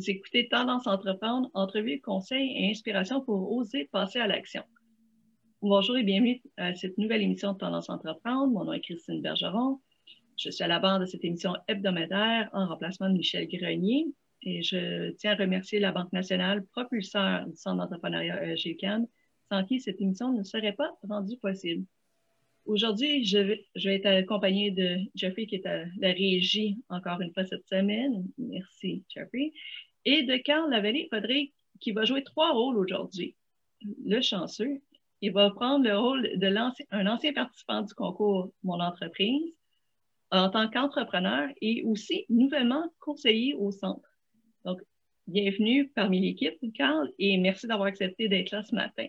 Vous écoutez Tendance Entreprendre, entrevue, conseils et inspiration pour oser passer à l'action. Bonjour et bienvenue à cette nouvelle émission de Tendance Entreprendre. Mon nom est Christine Bergeron. Je suis à la barre de cette émission hebdomadaire en remplacement de Michel Grenier et je tiens à remercier la Banque nationale, propulseur du Centre d'entrepreneuriat GCAN, sans qui cette émission ne serait pas rendue possible. Aujourd'hui, je vais, je vais, être accompagnée de Jeffrey qui est à la régie encore une fois cette semaine. Merci, Jeffrey. Et de Carl Lavallée-Podrick qui va jouer trois rôles aujourd'hui. Le chanceux, il va prendre le rôle de l'ancien, un ancien participant du concours Mon entreprise en tant qu'entrepreneur et aussi nouvellement conseiller au centre. Donc, bienvenue parmi l'équipe, Carl, et merci d'avoir accepté d'être là ce matin.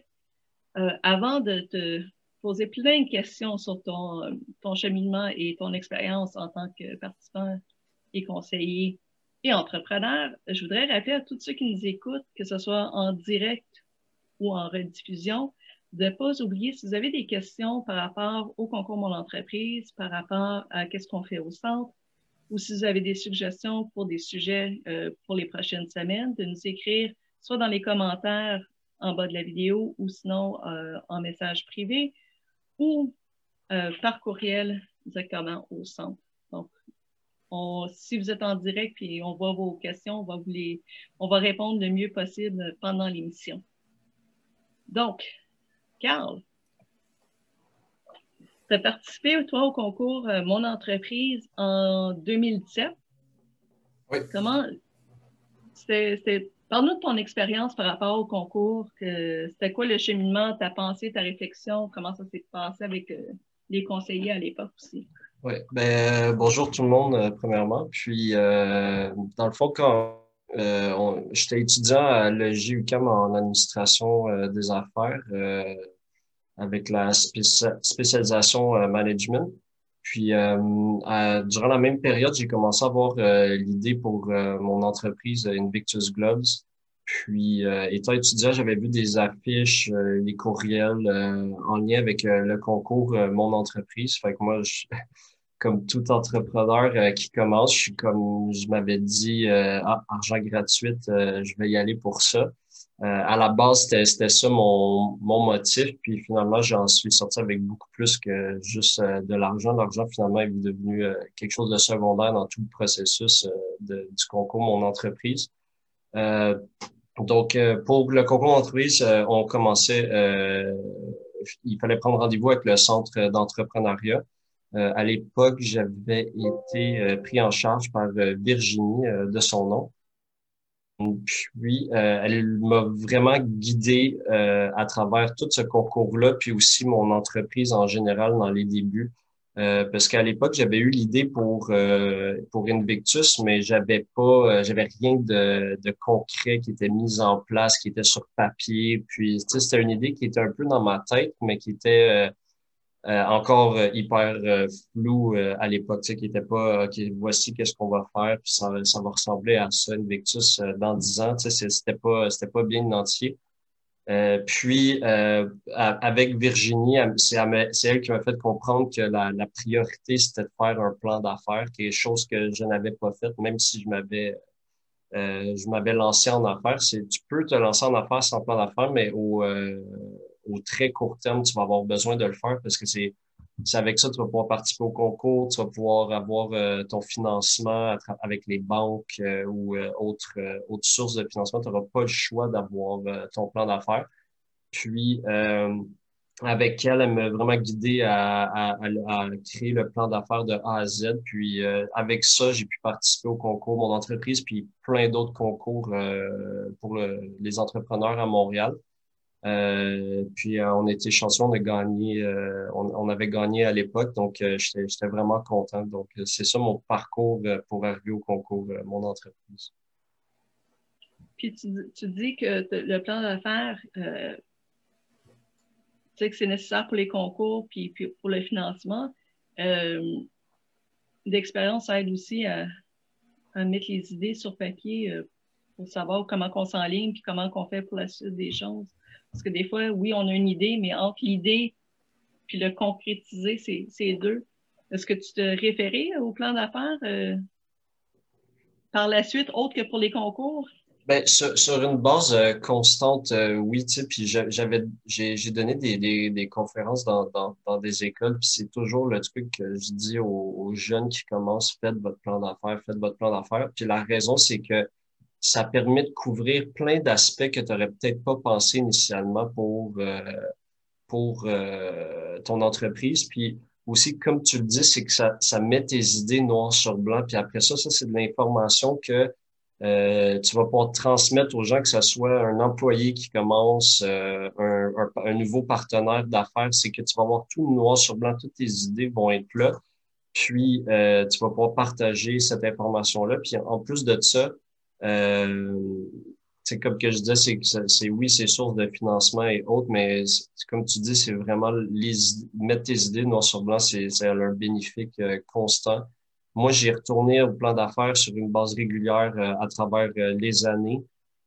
Euh, avant de te poser plein de questions sur ton, ton cheminement et ton expérience en tant que participant et conseiller et entrepreneur, je voudrais rappeler à tous ceux qui nous écoutent, que ce soit en direct ou en rediffusion, de ne pas oublier si vous avez des questions par rapport au concours Mon entreprise, par rapport à qu'est-ce qu'on fait au centre, ou si vous avez des suggestions pour des sujets euh, pour les prochaines semaines, de nous écrire soit dans les commentaires en bas de la vidéo ou sinon euh, en message privé ou euh, par courriel directement au centre. Donc, on, si vous êtes en direct et on voit vos questions, on va, vous les, on va répondre le mieux possible pendant l'émission. Donc, Carl, tu as participé, toi, au concours euh, Mon entreprise en 2017. Oui. Comment, parle-nous de ton expérience par rapport au concours. Que, c'était quoi le cheminement, ta pensée, ta réflexion, comment ça s'est passé avec euh, les conseillers à l'époque aussi? Oui, ben, bonjour tout le monde, euh, premièrement. Puis, euh, dans le fond, quand euh, j'étais étudiant à l'EGUCAM en administration euh, des affaires avec la spécialisation management. Puis, durant la même période, j'ai commencé à avoir l'idée pour mon entreprise Invictus Gloves. Puis, étant étudiant, j'avais vu des affiches, des courriels en lien avec le concours Mon entreprise. Fait que moi, comme tout entrepreneur euh, qui commence, je suis comme je m'avais dit, euh, ah, argent gratuit, euh, je vais y aller pour ça. à la base, c'était ça mon, mon motif, puis finalement, j'en suis sorti avec beaucoup plus que juste de l'argent. L'argent, finalement, est devenu quelque chose de secondaire dans tout le processus du concours Mon entreprise. donc, pour le concours d'entreprise, on commençait, il fallait prendre rendez-vous avec le centre d'entrepreneuriat. Euh, à l'époque, j'avais été euh, pris en charge par euh, Virginie de son nom. Puis, elle m'a vraiment guidé à travers tout ce concours-là, puis aussi mon entreprise en général dans les débuts. parce qu'à l'époque, j'avais eu l'idée pour pour Invictus, mais j'avais pas, j'avais rien de, de concret qui était mis en place, qui était sur papier. Puis, c'était une idée qui était un peu dans ma tête, mais qui était euh, encore euh, hyper euh, flou à l'époque, qui était pas ok, voici qu'est-ce qu'on va faire, puis ça, ça va ressembler à ça, Invictus dans dix ans, c'était pas c'était pas bien identifié. puis avec Virginie, c'est elle qui m'a fait comprendre que la, la priorité c'était de faire un plan d'affaires, qui est chose que je n'avais pas faite, même si je m'avais je m'avais lancé en affaires. C'est tu peux te lancer en affaires sans plan d'affaires, mais au au très court terme, tu vas avoir besoin de le faire parce que c'est avec ça que tu vas pouvoir participer au concours, tu vas pouvoir avoir euh, ton financement avec les banques euh, ou euh, autres, autres sources de financement. Tu n'auras pas le choix d'avoir ton plan d'affaires. Puis, avec elle, elle m'a vraiment guidé à, à, créer le plan d'affaires de A à Z. Puis avec ça, j'ai pu participer au concours Mon entreprise, puis plein d'autres concours pour les entrepreneurs à Montréal. Euh, puis on était chanceux, on a gagné, on, on, avait gagné à l'époque, donc j'étais vraiment content. Donc c'est ça mon parcours pour arriver au concours Mon entreprise. Puis tu, tu dis que le plan d'affaires que c'est nécessaire pour les concours puis, puis pour le financement. Euh, L'expérience aide aussi à, mettre les idées sur papier euh, pour savoir comment on s'enligne puis comment on fait pour la suite des choses. Parce que des fois, oui, on a une idée, mais entre l'idée puis le concrétiser, c'est deux. Est-ce que tu te référais au plan d'affaires euh, par la suite, autre que pour les concours? Ben, sur, sur, une base euh, constante, euh, oui, tu sais, puis j'avais, j'ai, j'ai donné des, des, des conférences dans, dans, dans, des écoles, puis c'est toujours le truc que je dis aux, jeunes qui commencent, faites votre plan d'affaires, faites votre plan d'affaires. Puis la raison, c'est que ça permet de couvrir plein d'aspects que tu n'aurais peut-être pas pensé initialement pour, euh, pour ton entreprise. Puis aussi, comme tu le dis, c'est que ça, ça met tes idées noir sur blanc. Puis après ça, ça, c'est de l'information que euh, tu vas pouvoir transmettre aux gens que ce soit un employé qui commence, euh, un, un, nouveau partenaire d'affaires, c'est que tu vas avoir tout noir sur blanc, toutes tes idées vont être là. Puis, euh, tu vas pouvoir partager cette information-là. Puis, en plus de ça, c'est comme que je disais, c'est c'est oui, c'est source de financement et autres, mais comme tu dis, c'est vraiment les, mettre tes idées noir sur blanc, c'est un bénéfique constant. Moi, j'ai retourné au plan d'affaires sur une base régulière euh, à travers euh, les années.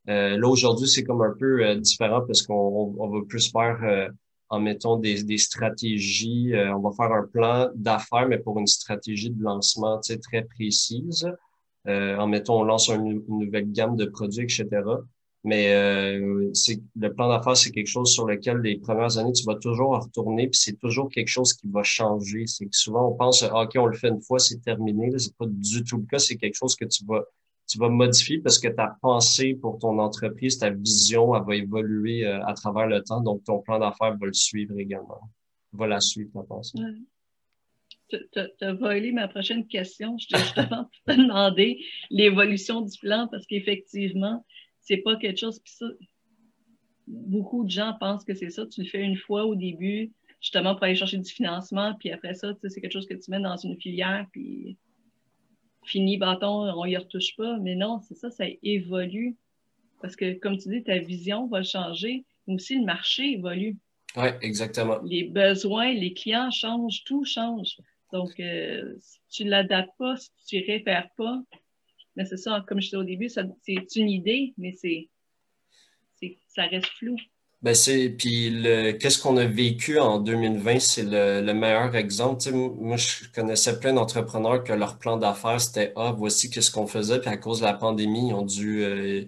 Euh, là, aujourd'hui, c'est comme un peu différent parce qu'on on, va plus faire en mettant des, des stratégies. on va faire un plan d'affaires, mais pour une stratégie de lancement très précise. En mettant, on lance une nouvelle gamme de produits, etc. Mais euh, c'est le plan d'affaires, c'est quelque chose sur lequel les premières années, tu vas toujours retourner, puis c'est toujours quelque chose qui va changer. C'est que souvent, on pense, ah, OK, on le fait une fois, c'est terminé. Là, c'est pas du tout le cas. C'est quelque chose que tu vas, tu vas modifier parce que ta pensée pour ton entreprise, ta vision, elle va évoluer euh, à travers le temps. Donc, ton plan d'affaires va le suivre également. Va la suivre, ta pensée. Tu as volé ma prochaine question. Je te, justement te demander l'évolution du plan parce qu'effectivement, c'est pas quelque chose. Puis ça, beaucoup de gens pensent que c'est ça. Tu le fais une fois au début, justement pour aller chercher du financement, puis après ça, c'est quelque chose que tu mets dans une filière, puis fini bâton, on y retouche pas. Mais non, c'est ça, ça évolue. Parce que, comme tu dis, ta vision va changer, mais aussi le marché évolue. Oui, exactement. Les besoins, les clients changent, tout change. Donc, euh, si tu ne l'adaptes pas, si tu ne réfères pas, mais c'est ça, comme je disais au début, c'est une idée, mais c'est ça reste flou. Ben c'est puis qu'est-ce qu'on a vécu en 2020, c'est le, le, meilleur exemple. Moi, je connaissais plein d'entrepreneurs que leur plan d'affaires c'était ah voici qu'est-ce qu'on faisait, puis à cause de la pandémie, ils ont dû euh,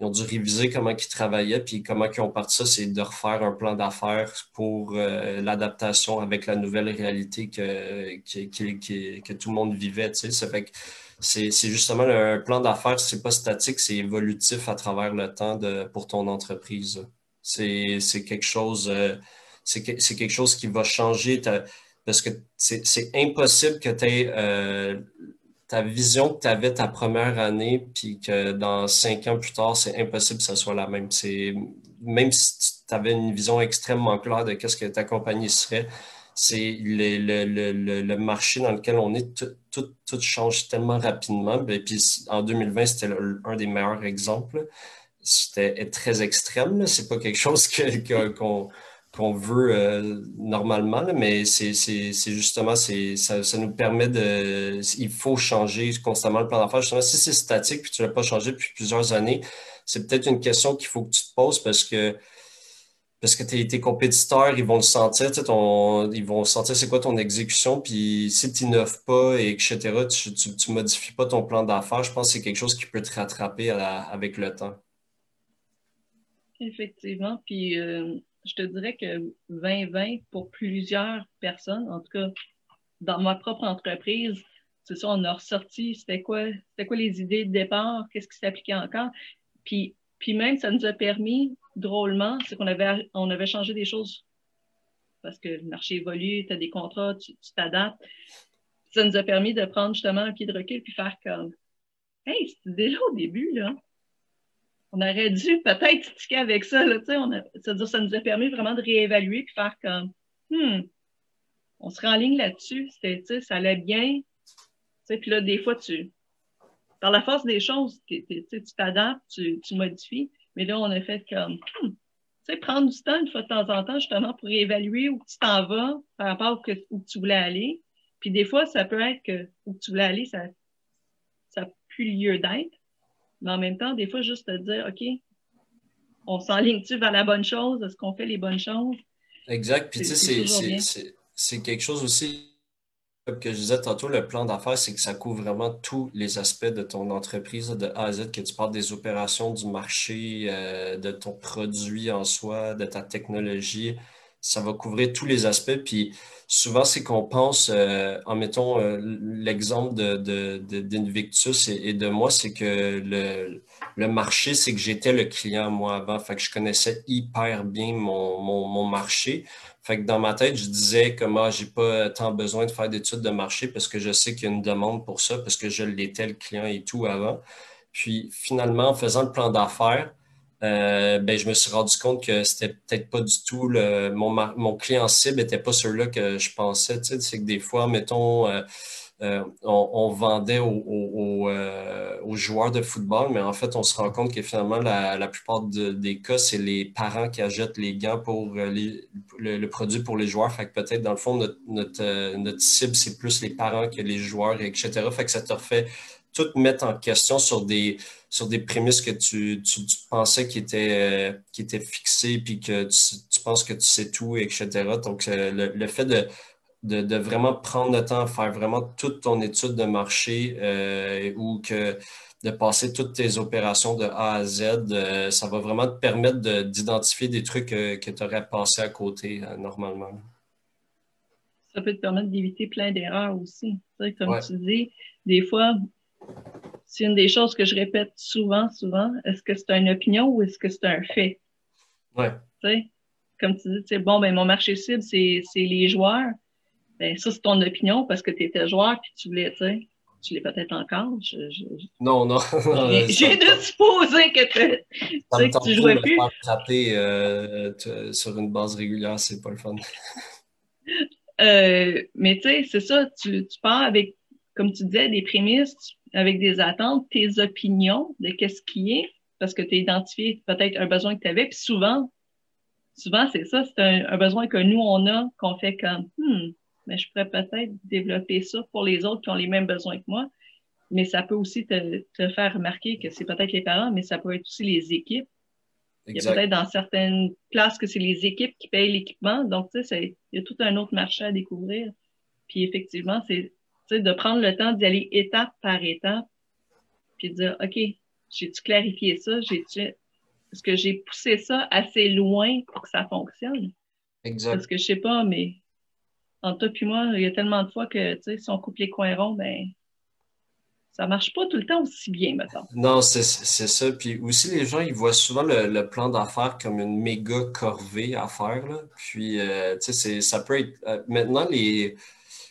ils ont dû réviser comment ils travaillaient, puis comment ils ont parti ça, c'est de refaire un plan d'affaires pour euh, l'adaptation avec la nouvelle réalité que, que, que, que, tout le monde vivait. Tu sais, ça fait que c'est justement un plan d'affaires, c'est pas statique, c'est évolutif à travers le temps de, pour ton entreprise. C'est quelque chose, euh, c'est quelque chose qui va changer parce que c'est impossible que tu aies euh, ta vision que tu avais ta première année, puis que dans cinq ans plus tard, c'est impossible que ça soit la même. C'est même si tu avais une vision extrêmement claire de qu'est-ce que ta compagnie serait, c'est le, le, le, le, marché dans lequel on est, tout, tout, tout change tellement rapidement. Et ben, puis en 2020, c'était un des meilleurs exemples. C'était très extrême. C'est pas quelque chose qu'on qu'on veut euh, normalement, mais c'est justement, ça, ça nous permet de... Il faut changer constamment le plan d'affaires. Justement, si c'est statique puis tu ne l'as pas changé depuis plusieurs années, c'est peut-être une question qu'il faut que tu te poses parce que parce que tes, compétiteurs, ils vont le sentir, ils vont sentir c'est quoi ton exécution, puis si tu n'innoves pas, et etc., tu, tu, modifies pas ton plan d'affaires, je pense que c'est quelque chose qui peut te rattraper avec le temps. Effectivement, puis euh, je te dirais que 2020, pour plusieurs personnes, en tout cas dans ma propre entreprise, c'est ça, on a ressorti, c'était quoi, c'était quoi les idées de départ, qu'est-ce qui s'appliquait encore, puis, puis même, ça nous a permis drôlement, c'est qu'on avait, on avait changé des choses parce que le marché évolue, tu as des contrats, tu t'adaptes. Ça nous a permis de prendre justement un pied de recul puis faire comme Hey, c'était déjà au début, là. On aurait dû peut-être sticker avec ça, là, on a, ça, ça nous a permis vraiment de réévaluer puis faire comme Hmm, on se en ligne là-dessus, ça allait bien. Puis là, des fois, tu, par la force des choses, tu t'adaptes, tu, tu, modifies. Mais là, on a fait comme, hmm, prendre du temps une fois de temps en temps, justement, pour évaluer où tu t'en vas par rapport à où tu voulais aller. Puis des fois, ça peut être que où tu voulais aller, ça n'a plus lieu d'être. Mais en même temps, des fois, juste te dire, OK, on s'enligne-tu vers la bonne chose? Est-ce qu'on fait les bonnes choses? Exact. Puis tu sais, c'est quelque chose aussi que je disais tantôt, le plan d'affaires, c'est que ça couvre vraiment tous les aspects de ton entreprise de A à Z, que tu parles des opérations, du marché, euh, de ton produit en soi, de ta technologie. Ça va couvrir tous les aspects. Puis souvent, c'est qu'on pense, euh, en mettant euh, l'exemple de, d'Invictus et, de moi, c'est que le, le marché, c'est que j'étais le client moi avant. Fait que je connaissais hyper bien mon, mon, mon marché. Fait que dans ma tête, je disais que moi, j'ai pas tant besoin de faire d'études de marché parce que je sais qu'il y a une demande pour ça, parce que je l'étais le client et tout avant. Puis finalement, en faisant le plan d'affaires, euh, ben, je me suis rendu compte que c'était peut-être pas du tout le, mon, mon client cible n'était pas celui-là que je pensais. C'est que des fois, mettons, euh, euh, on, vendait aux, joueurs de football, mais en fait, on se rend compte que finalement, la, plupart des cas, c'est les parents qui achètent les gants pour le, produit pour les joueurs. Fait que peut-être, dans le fond, notre, cible, c'est plus les parents que les joueurs, etc. Fait que ça te refait tout mettre en question sur des, sur des prémices que tu, pensais qui étaient, qui étaient fixées, puis que tu, penses que tu sais tout, etc. Donc, le fait de de, vraiment prendre le temps à faire vraiment toute ton étude de marché euh, ou que de passer toutes tes opérations de A à Z, euh, ça va vraiment te permettre d'identifier des trucs que tu aurais passé à côté euh, normalement. Ça peut te permettre d'éviter plein d'erreurs aussi. comme tu dis, des fois, c'est une des choses que je répète souvent, souvent. Est-ce que c'est une opinion ou est-ce que c'est un fait? Ouais. comme tu dis, bon, ben, mon marché cible, c'est les joueurs ben, ça, c'est ton opinion parce que tu étais joueur puis tu voulais, tu sais, tu l'es peut-être encore. Non, non. J'ai de supposer que, que tu jouais plus. Frapper euh, sur une base régulière, c'est pas le fun. euh, mais tu sais, c'est ça, tu, tu pars avec, comme tu disais, des prémices, avec des attentes, tes opinions de qu'est-ce qui est, parce que tu as identifié peut-être un besoin que tu avais, puis souvent, souvent, c'est ça, c'est un, un, besoin que nous, on a, qu'on fait comme, hmm, mais je pourrais peut-être développer ça pour les autres qui ont les mêmes besoins que moi. Mais ça peut aussi te, faire remarquer que c'est peut-être les parents, mais ça peut être aussi les équipes. Il y a peut-être dans certaines places que c'est les équipes qui payent l'équipement. Donc, tu sais, il y a tout un autre marché à découvrir. Puis effectivement, c'est de prendre le temps d'y aller étape par étape, puis de dire, OK, j'ai-tu clarifié ça? J'ai-tu, est-ce que j'ai poussé ça assez loin pour que ça fonctionne? Exact. Parce que je sais pas, mais entre toi et moi, il y a tellement de fois que, tu sais, si on coupe les coins ronds, ben, ça marche pas tout le temps aussi bien, maintenant. Non, c'est ça. Puis aussi, les gens, ils voient souvent le, plan d'affaires comme une méga corvée à faire. Là. Puis, euh, tu sais, ça peut être. Euh, maintenant, les,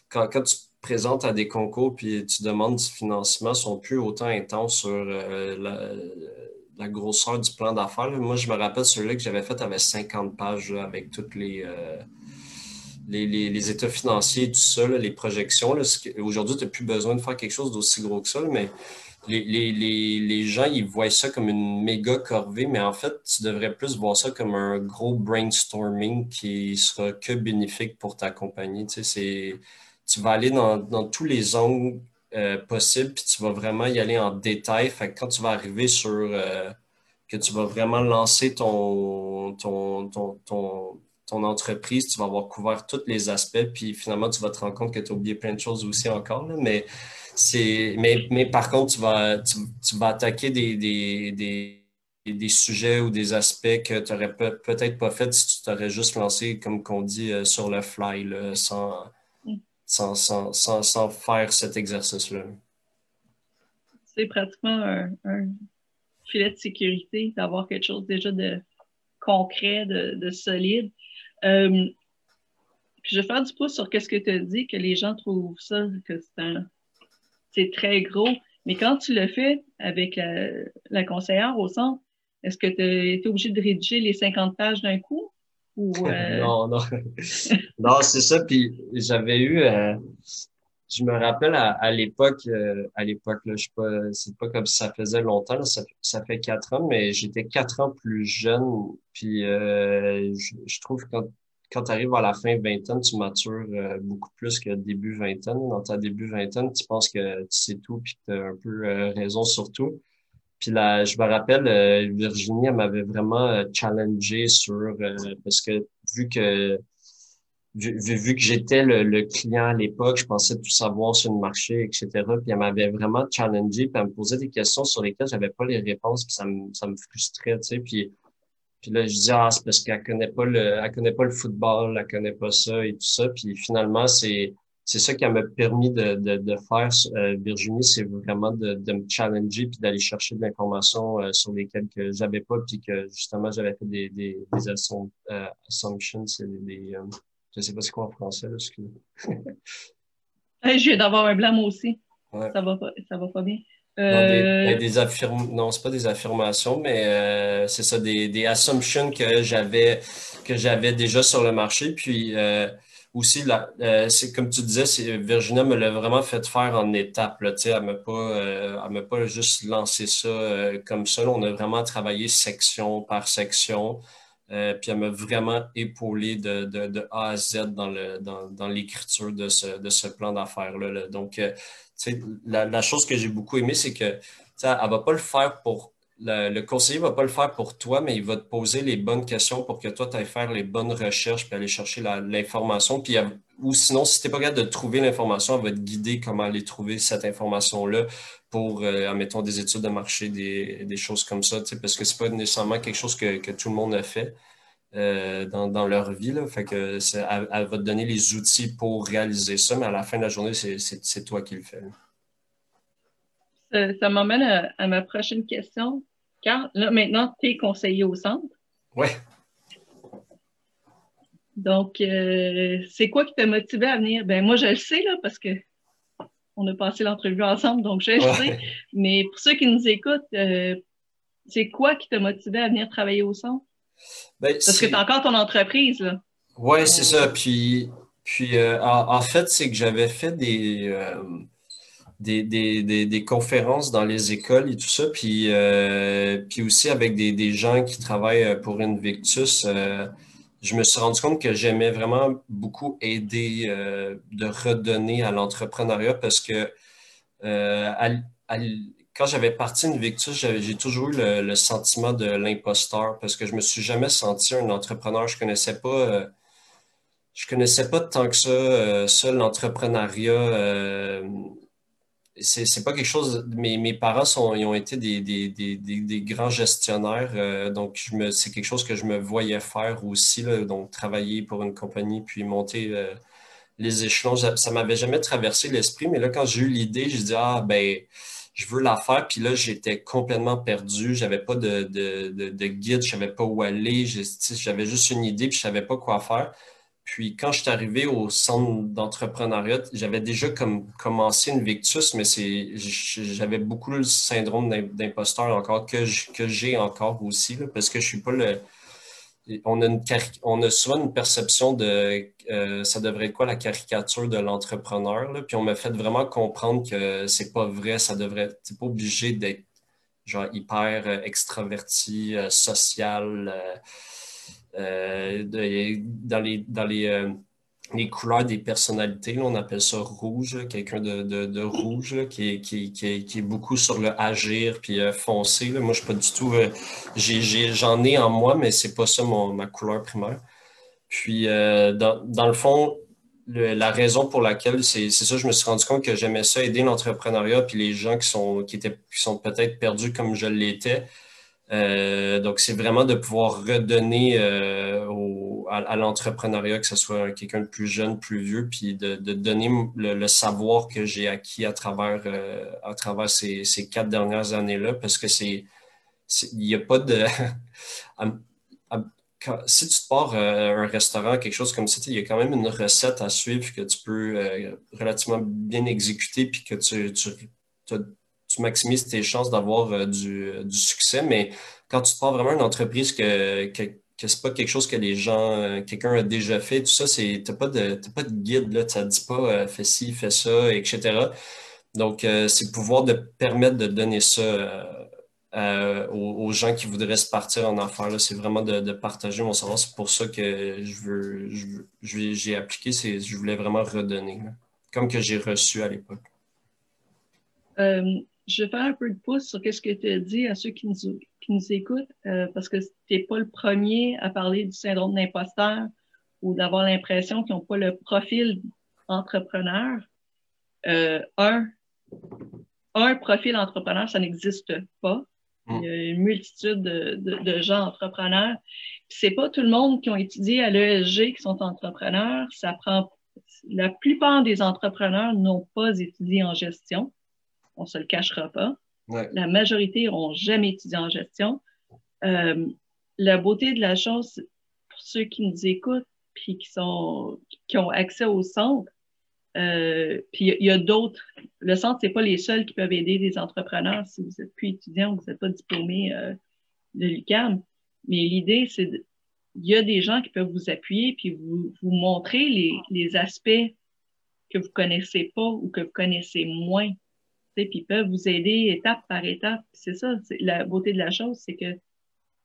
quand, quand tu présentes à des concours puis tu demandes du financement, sont plus autant intenses sur euh, la, grosseur du plan d'affaires. Moi, je me rappelle celui-là que j'avais fait avait 50 pages avec toutes les les, états financiers, tout ça, les projections. Aujourd'hui, tu n'as plus besoin de faire quelque chose d'aussi gros que ça, mais les, gens, ils voient ça comme une méga corvée, mais en fait, tu devrais plus voir ça comme un gros brainstorming qui sera que bénéfique pour ta compagnie. Tu, tu vas aller dans, tous les angles euh, possibles, puis tu vas vraiment y aller en détail. Fait quand tu vas arriver sur euh, que tu vas vraiment lancer ton, ton, ton ton entreprise, tu vas avoir couvert tous les aspects, puis finalement, tu vas te rendre compte que tu as oublié plein de choses aussi encore. mais, mais, mais par contre, tu vas, tu, vas attaquer des, des, des, sujets ou des aspects que tu n'aurais peut-être pas fait si tu t'aurais juste lancé, comme qu'on dit, euh, sur le fly, sans, sans, faire cet exercice-là. C'est pratiquement un, filet de sécurité d'avoir quelque chose déjà de concret, de, de solide. Euh, je vais faire du pouce sur qu'est-ce que tu as dit, que les gens trouvent ça, que c'est très gros. Mais quand tu le fais avec la, conseillère au centre, est-ce que tu été obligé de rédiger les 50 pages d'un coup? Euh? non, non. non, c'est ça. Puis j'avais eu, euh, je me rappelle à, l'époque, euh, à l'époque, là, je sais pas, c'est pas comme si ça faisait longtemps, ça, ça fait quatre ans, mais j'étais quatre ans plus jeune. Puis je, je, trouve que quand quand tu arrives à la fin vingtaine, tu matures euh, beaucoup plus que début vingtaine. Dans ta début vingtaine, tu penses que tu sais tout puis que tu as un peu euh, raison sur tout. Puis là, je me rappelle, euh, Virginie, elle m'avait vraiment challengé sur parce que vu que vu, vu que j'étais le, client à l'époque, je pensais tout savoir sur le marché, etc. Puis elle m'avait vraiment challengé, puis elle me posait des questions sur lesquelles j'avais pas les réponses, puis ça me, ça me frustrait, tu sais. Puis puis là, je dis, ah, c'est parce qu'elle connaît pas le, elle connaît pas le football, elle connaît pas ça et tout ça. Puis finalement, c'est, c'est ça qui m'a permis de, de, de faire, euh, Virginie, c'est vraiment de, de me challenger puis d'aller chercher de l'information euh, sur lesquelles que j'avais pas puis que justement j'avais fait des, des, des euh, assumptions, c'est des, euh, je sais pas c'est quoi en français, là, excusez. hey, je viens d'avoir un blâme aussi. Ça va pas, ça va pas bien. Non, des, euh, ben, des affirm... non c'est pas des affirmations, mais euh, c'est ça, des, des assumptions que j'avais que j'avais déjà sur le marché. Puis euh, aussi, là, c'est comme tu disais, Virginia me l'a vraiment fait faire en étapes. Elle ne m'a pas, m'a pas juste lancé ça comme ça. on a vraiment travaillé section par section. puis elle m'a vraiment épaulé de, de, A à Z dans, le, dans, dans l'écriture de ce, de ce plan d'affaires-là. Là. Donc, la, la, chose que j'ai beaucoup aimé, c'est que elle ne va pas le faire pour. Le, conseiller ne va pas le faire pour toi, mais il va te poser les bonnes questions pour que toi, tu ailles faire les bonnes recherches puis aller chercher l'information. Ou sinon, si tu n'es pas capable de trouver l'information, elle va te guider comment aller trouver cette information-là pour, euh, admettons, des études de marché, des, choses comme ça, parce que ce n'est pas nécessairement quelque chose que, tout le monde a fait. Euh, dans, leur vie. Elle, va te donner les outils pour réaliser ça, mais à la fin de la journée, c'est toi qui le fais. Ça, m'amène à, ma prochaine question. Car là, maintenant, tu es conseiller au centre. Oui. Donc, euh, c'est quoi qui t'a motivé à venir? Ben, moi, je le sais, là, parce que on a passé l'entrevue ensemble, donc je le sais. Mais pour ceux qui nous écoutent, euh, c'est quoi qui t'a motivé à venir travailler au centre? Ben, Parce que tu encore ton entreprise, là. Oui, c'est ça. Puis, puis euh, en, fait, c'est que j'avais fait euh, des, des, des, conférences dans les écoles et tout ça. Puis, euh, puis aussi avec des, gens qui travaillent pour Invictus. je me suis rendu compte que j'aimais vraiment beaucoup aider de redonner à l'entrepreneuriat parce que quand j'avais parti Invictus, j'ai toujours eu le, sentiment de l'imposteur parce que je me suis jamais senti un entrepreneur. Je connaissais pas, euh, je connaissais pas tant que ça, euh, ça l'entrepreneuriat. Euh, c'est pas quelque chose. Mes, mes parents sont, ils ont été des, des, des, des grands gestionnaires, euh, donc c'est quelque chose que je me voyais faire aussi, là, donc travailler pour une compagnie puis monter les échelons. Ça m'avait jamais traversé l'esprit, mais là, quand j'ai eu l'idée, je dis ah ben je veux la faire. Puis là, j'étais complètement perdu. J'avais pas de, de, de, de guide, je savais pas où aller. J'avais juste une idée, puis je savais pas quoi faire. Puis quand je suis arrivé au centre d'entrepreneuriat, j'avais déjà comme, commencé une Victus, mais c'est j'avais beaucoup le syndrome d'imposteur encore que j'ai encore aussi, parce que je suis pas le on a, souvent une perception de euh, ça devrait être quoi la caricature de l'entrepreneur. Puis on m'a fait vraiment comprendre que c'est pas vrai, ça devrait. T'es pas obligé d'être genre hyper euh, extraverti, euh, social, dans les, dans les couleurs des personnalités. on appelle ça rouge, quelqu'un de, rouge qui, est, beaucoup sur le agir puis euh, foncé. Moi, je suis pas du tout. Euh, j'en ai, en moi, mais c'est pas ça ma couleur primaire. Puis, euh, dans, dans, le fond, la raison pour laquelle c'est ça, je me suis rendu compte que j'aimais ça, aider l'entrepreneuriat puis les gens qui sont, qui étaient, qui sont peut-être perdus comme je l'étais. Donc, c'est vraiment de pouvoir redonner aux à, l'entrepreneuriat, que ce soit quelqu'un de plus jeune, plus vieux, puis de, donner le, savoir que j'ai acquis à travers, euh, à travers ces, quatre dernières années-là, parce que c'est, il n'y a pas de... si tu pars euh, un restaurant, quelque chose comme ça, il y a quand même une recette à suivre que tu peux euh, relativement bien exécuter puis que tu, tu, maximises tes chances d'avoir euh, du, succès. Mais quand tu pars vraiment une entreprise que, que, que c'est pas quelque chose que les gens, quelqu'un a déjà fait, tout ça, tu n'as pas, de, pas de guide, là, ça dit pas fais ci, fais ça, etc. Donc, c'est pouvoir de permettre de donner ça euh, aux, gens qui voudraient se partir en affaires. C'est vraiment de, partager mon savoir. C'est pour ça que je veux, j'ai appliqué, je voulais vraiment redonner, comme que j'ai reçu à l'époque. Euh, je vais faire un peu de pouce sur ce que tu as dit à ceux qui nous, qui nous écoutent, euh, parce que tu n'es pas le premier à parler du syndrome d'imposteur ou d'avoir l'impression qu'ils n'ont pas le profil entrepreneur. un, un profil entrepreneur, ça n'existe pas. Il y a une multitude de, de, gens entrepreneurs. C'est pas tout le monde qui ont étudié à l'ESG qui sont entrepreneurs. Ça prend la plupart des entrepreneurs n'ont pas étudié en gestion. On se le cachera pas. La majorité n'ont jamais étudié en gestion. Euh, la beauté de la chose, pour ceux qui nous écoutent puis qui sont qui ont accès au centre, euh, puis il y a, d'autres. Le centre, c'est pas les seuls qui peuvent aider des entrepreneurs si vous êtes plus étudiant ou vous n'êtes pas diplômé euh, de l'UQAM. Mais l'idée, c'est il y a des gens qui peuvent vous appuyer puis vous, vous montrer les, les aspects que vous connaissez pas ou que vous connaissez moins. Puis peuvent vous aider étape par étape. C'est ça, la beauté de la chose, c'est que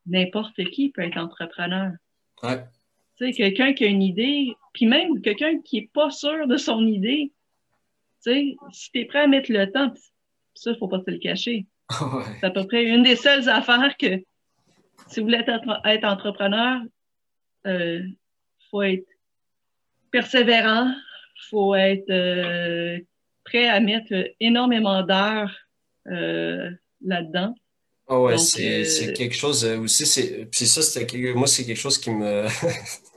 n'importe qui peut être entrepreneur. Ouais quelqu'un qui a une idée, puis même quelqu'un qui est pas sûr de son idée, tu sais, si tu es prêt à mettre le temps, ça, il faut pas te le cacher. C'est à peu près une des seules affaires que, si vous voulez être, entrepreneur, il euh, faut être persévérant, faut être euh, prêt à mettre énormément d'heures euh, là-dedans. Oh ouais, c'est quelque chose aussi, c'est ça, c'était moi, c'est quelque chose qui me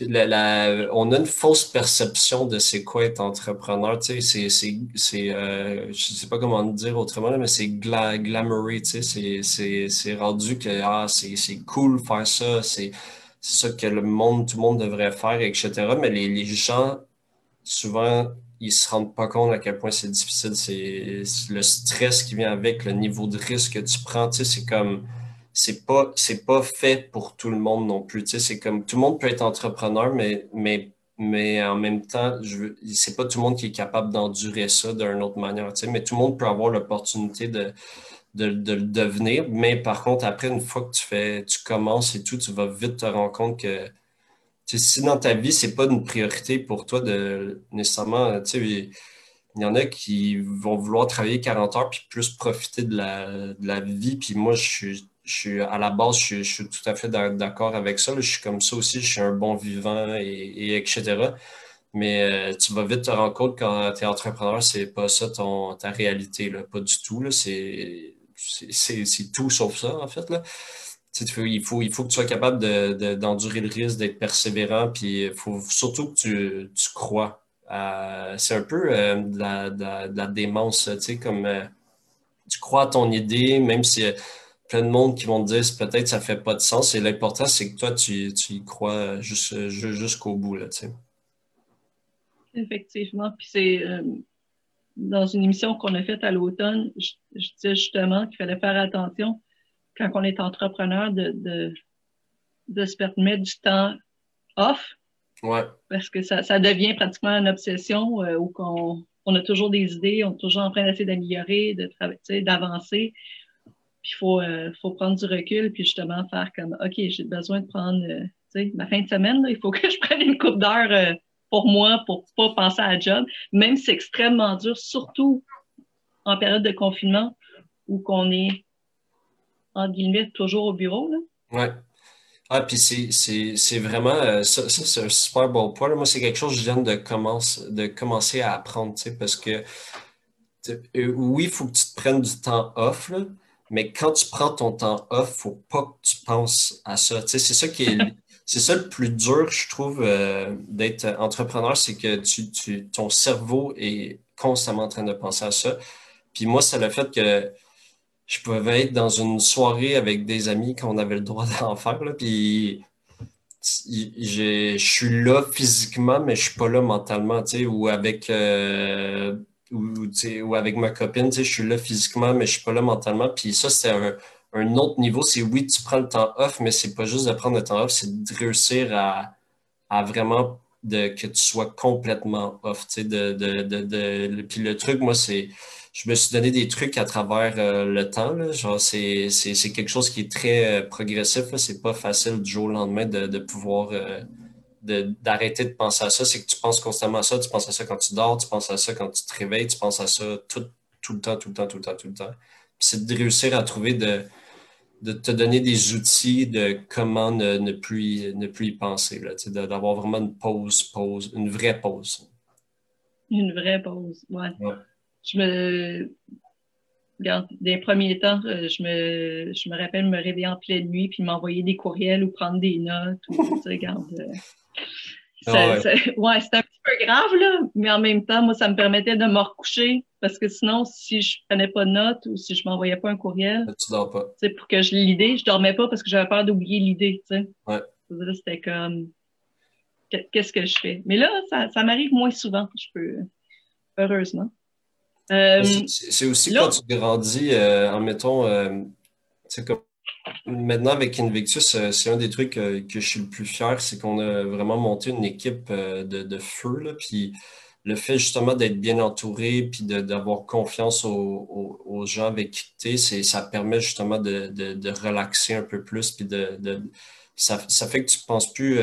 La, on a une fausse perception de c'est quoi être entrepreneur. Tu sais, c'est, euh, je sais pas comment dire autrement, mais c'est gla, glamouré. Tu sais, c'est, rendu que ah, c'est, cool faire ça, c'est, ça que le monde, tout le monde devrait faire, etc. Mais les, les gens, souvent, ils se rendent pas compte à quel point c'est difficile. C'est le stress qui vient avec, le niveau de risque que tu prends. Tu sais, c'est comme c'est pas pas fait pour tout le monde non plus. Tu sais, c'est comme tout le monde peut être entrepreneur, mais mais mais en même temps, je c'est pas tout le monde qui est capable d'endurer ça d'une autre manière. Tu sais, mais tout le monde peut avoir l'opportunité de, de, de, le devenir. Mais par contre, après, une fois que tu fais, tu commences et tout, tu vas vite te rendre compte que si dans ta vie, c'est pas une priorité pour toi de nécessairement, il y en a qui vont vouloir travailler 40 heures puis plus profiter de la, vie. Puis moi, je suis à la base, je, suis tout à fait d'accord avec ça. Je suis comme ça aussi, je suis un bon vivant et, etc. Mais euh, tu vas vite te rendre compte quand tu es entrepreneur, c'est pas ça ton, ta réalité, là. pas du tout. C'est tout sauf ça, en fait. Là. Il faut, il faut que tu sois capable d'endurer de, le risque, d'être persévérant, puis il faut surtout que tu, tu crois. c'est un peu euh, de, la, démence, tu sais, comme euh, tu crois à ton idée, même si plein de monde qui vont te dire peut-être ça fait pas de sens. Et l'important, c'est que toi, tu, tu y crois jusqu'au bout. Là, Effectivement. Puis c'est euh, dans une émission qu'on a faite à l'automne, je, disais justement qu'il fallait faire attention quand on est entrepreneur de, de, de se permettre du temps off. Ouais. Parce que ça, ça devient pratiquement une obsession euh, où on, on a toujours des idées, on est toujours en train d'essayer d'améliorer, de d'avancer il faut, euh, faut prendre du recul, puis justement faire comme, OK, j'ai besoin de prendre, euh, tu sais, ma fin de semaine, il faut que je prenne une coupe d'heure euh, pour moi, pour pas penser à la job, même si c'est extrêmement dur, surtout en période de confinement où qu'on est, en guillemets, toujours au bureau. Là. Ah, puis c'est vraiment, ça, c'est un super bon point. Moi, c'est quelque chose que je viens de, commencer de commencer à apprendre, parce que oui, il faut que tu te prennes du temps off, là, mais quand tu prends ton temps off, faut pas que tu penses à ça. c'est ça qui est, c'est ça le plus dur, je trouve, euh, d'être entrepreneur, c'est que tu, tu, ton cerveau est constamment en train de penser à ça. Puis moi, c'est le fait que je pouvais être dans une soirée avec des amis qu'on avait le droit d'en faire, là, puis je suis là physiquement, mais je suis pas là mentalement, tu sais, ou avec euh, ou, avec ma copine, je suis là physiquement, mais je suis pas là mentalement. Puis ça, c'est un, autre niveau. C'est oui, tu prends le temps off, mais c'est pas juste de prendre le temps off, c'est de réussir à, à vraiment de, que tu sois complètement off. De, de, puis le truc, moi, c'est je me suis donné des trucs à travers euh, le temps. Là. Genre, c'est, c'est, c'est quelque chose qui est très euh, progressif. C'est pas facile du jour au lendemain de, de pouvoir euh, de, d'arrêter de penser à ça. C'est que tu penses constamment à ça. Tu penses à ça quand tu dors, tu penses à ça quand tu te réveilles, tu penses à ça tout, tout le temps, tout le temps, tout le temps, tout le temps. c'est de réussir à trouver de, de te donner des outils de comment ne, ne plus, ne plus y penser. Là, d'avoir vraiment une pause, pause, une vraie pause. Une vraie pause, ouais je me Regarde, des premiers temps, euh, je me, je me rappelle me réveiller en pleine nuit puis m'envoyer des courriels ou prendre des notes. Ou, regarde, euh, ah ouais, c'était un petit peu grave, là, mais en même temps, moi, ça me permettait de me recoucher parce que sinon, si je prenais pas de notes ou si je m'envoyais pas un courriel, tu dors pas. pour que je l'idée, je dormais pas parce que j'avais peur d'oublier l'idée. Ouais. C'était comme, qu'est-ce que je fais? Mais là, ça, ça m'arrive moins souvent, je peux, heureusement. Euh, c'est aussi quand tu grandis, euh, en mettons, euh, comme maintenant avec Invictus, c'est un des trucs que je suis le plus fier, c'est qu'on a vraiment monté une équipe de, feu. Là, puis le fait justement d'être bien entouré, puis d'avoir confiance aux, gens avec qui tu es, ça permet justement de, relaxer un peu plus, puis de, ça, ça, fait que tu ne penses plus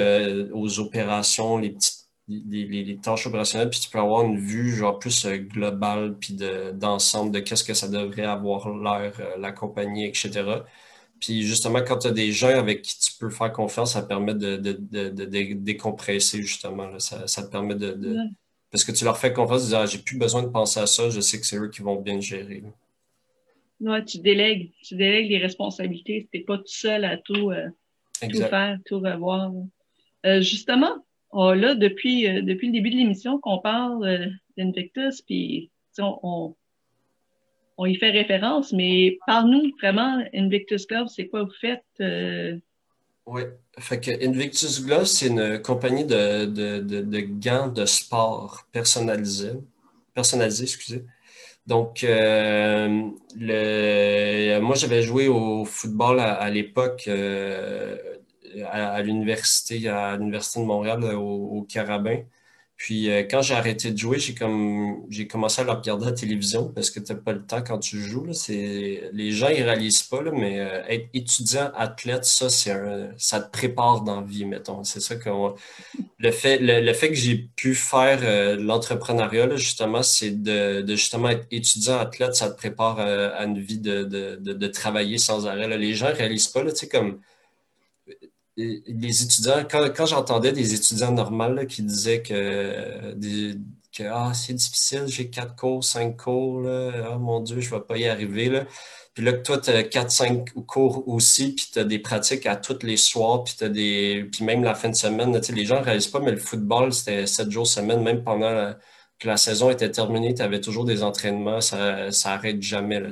aux opérations, les petites les, tâches opérationnelles, puis tu peux avoir une vue genre plus euh, globale, puis d'ensemble de, qu'est-ce que ça devrait avoir l'air, euh, la compagnie, etc. Puis justement, quand tu as des gens avec qui tu peux faire confiance, ça permet de, décompresser, justement. Ça, te permet de. Parce que tu leur fais confiance, tu dis, ah, j'ai plus besoin de penser à ça, je sais que c'est eux qui vont bien gérer. tu délègues, tu délègues les responsabilités. Tu n'es pas tout seul à tout, euh, tout faire, tout revoir. justement, Là, depuis, euh, depuis le début de l'émission, qu'on parle euh, d'Invictus, puis on, on, y fait référence, mais parle-nous vraiment, Invictus Gloves, c'est quoi vous faites? Euh? Oui, fait que Invictus Gloves, c'est une compagnie de, de, de, gants de sport personnalisés, personnalisés, excusez. Donc, le, moi, j'avais joué au football à, l'époque à, l'université, à l'Université de Montréal, au, au Carabin. Puis euh, quand j'ai arrêté de jouer, j'ai comme j'ai commencé à le regarder à la télévision parce que tu n'as pas le temps quand tu joues. Là. Les gens ne réalisent pas, là, mais euh, être étudiant, athlète, ça, c'est ça te prépare dans la vie, mettons. C'est ça que le fait, le, fait que j'ai pu faire euh, l'entrepreneuriat, justement, c'est de, justement être étudiant, athlète, ça te prépare à une vie de, de, de, travailler sans arrêt. Les gens réalisent pas, tu sais, comme les étudiants, quand, j'entendais des étudiants normaux qui disaient que, que ah, c'est difficile, j'ai quatre cours, cinq cours, là, oh mon Dieu, je ne vais pas y arriver. Là. Puis là, que toi, tu as quatre, cinq cours aussi, puis tu as des pratiques à tous les soirs, puis, des, puis même la fin de semaine. les gens ne réalisent pas, mais le football, c'était sept jours semaine, même pendant que la saison était terminée, tu avais toujours des entraînements, ça n'arrête jamais. Là.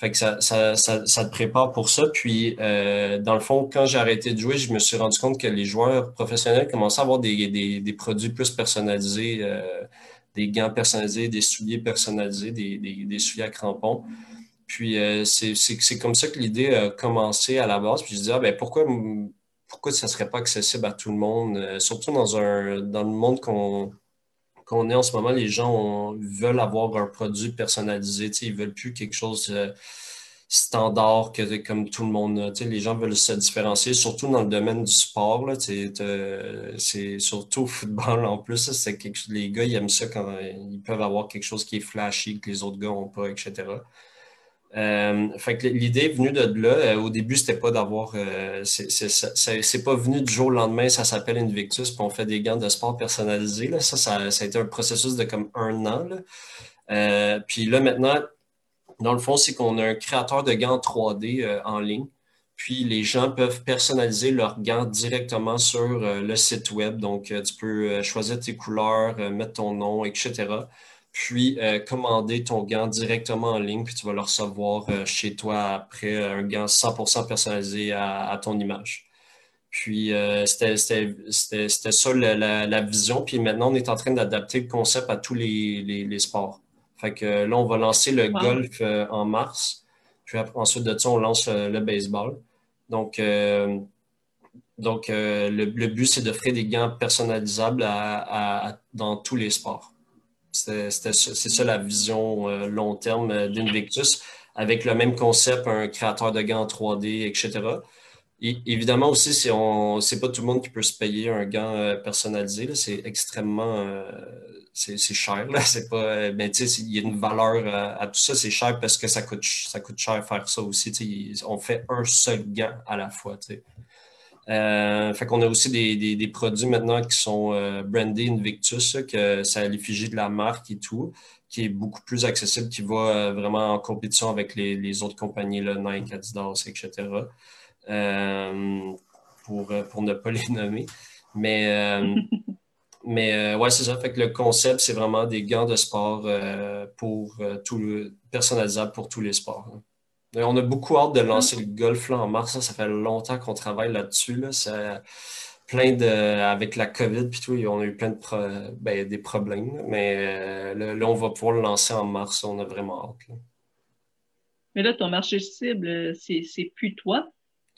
Fait que ça, ça, ça, te prépare pour ça. Puis, euh, dans le fond, quand j'ai arrêté de jouer, je me suis rendu compte que les joueurs professionnels commençaient à avoir des, des, des produits plus personnalisés, euh, des gants personnalisés, des souliers personnalisés, des, des souliers à crampons. Puis, euh, c'est comme ça que l'idée a commencé à la base. Puis, je disais, ah, ben, pourquoi, pourquoi ça ne serait pas accessible à tout le monde, surtout dans, un, dans le monde qu'on qu'on est en ce moment, les gens veulent avoir un produit personnalisé. Ils ne veulent plus quelque chose de standard que, comme tout le monde. Les gens veulent se différencier, surtout dans le domaine du sport. C'est surtout au football en plus. C'est les gars, ils aiment ça quand ils peuvent avoir quelque chose qui est flashy que les autres gars n'ont pas, etc. Euh, fait que l'idée venue de là. Euh, au début, c'était pas d'avoir. Euh, c'est pas venu du jour au lendemain, ça s'appelle Invictus, puis on fait des gants de sport personnalisés. Là. Ça, ça, a été un processus de comme un an. Là. puis là, maintenant, dans le fond, c'est qu'on a un créateur de gants 3D en ligne. Puis les gens peuvent personnaliser leurs gants directement sur le site web. Donc, tu peux choisir tes couleurs, mettre ton nom, etc. puis commander ton gant directement en ligne, puis tu vas le recevoir chez toi après un gant 100% personnalisé à, ton image. Puis c'était ça la, vision. Puis maintenant, on est en train d'adapter le concept à tous les, sports. Fait que là, on va lancer le golf en mars. Puis ensuite de ça, on lance le baseball. Donc, euh, donc euh, le, but, c'est d'offrir des gants personnalisables dans tous les sports. C'est ça la vision euh, long terme d'Invictus, avec le même concept, un créateur de gants 3D, etc. Et, évidemment aussi, c'est pas tout le monde qui peut se payer un gant personnalisé. C'est extrêmement c'est cher. Pas. Ben, il y a une valeur à, tout ça. C'est cher parce que ça coûte, ça coûte cher faire ça aussi. On fait un seul gant à la fois. Euh, fait qu'on a aussi des, des, produits maintenant qui sont euh, brandés Invictus, que c'est à l'effigie de la marque et tout, qui est beaucoup plus accessible, qui va euh, vraiment en compétition avec les, les autres compagnies, là, Nike, Adidas, etc. Euh, pour, pour ne pas les nommer. Mais Mais ouais, c'est ça. Fait que le concept, c'est vraiment des gants de sport pour tout le, personnalisable pour tous les sports. On a beaucoup hâte de lancer le golf là, en mars. Ça, fait longtemps qu'on travaille là-dessus. Là. plein de. Avec la COVID puis tout, on a eu plein de ben, des problèmes. Mais là, on va pouvoir le lancer en mars. On a vraiment hâte. Mais là, ton marché cible, c'est plus toi.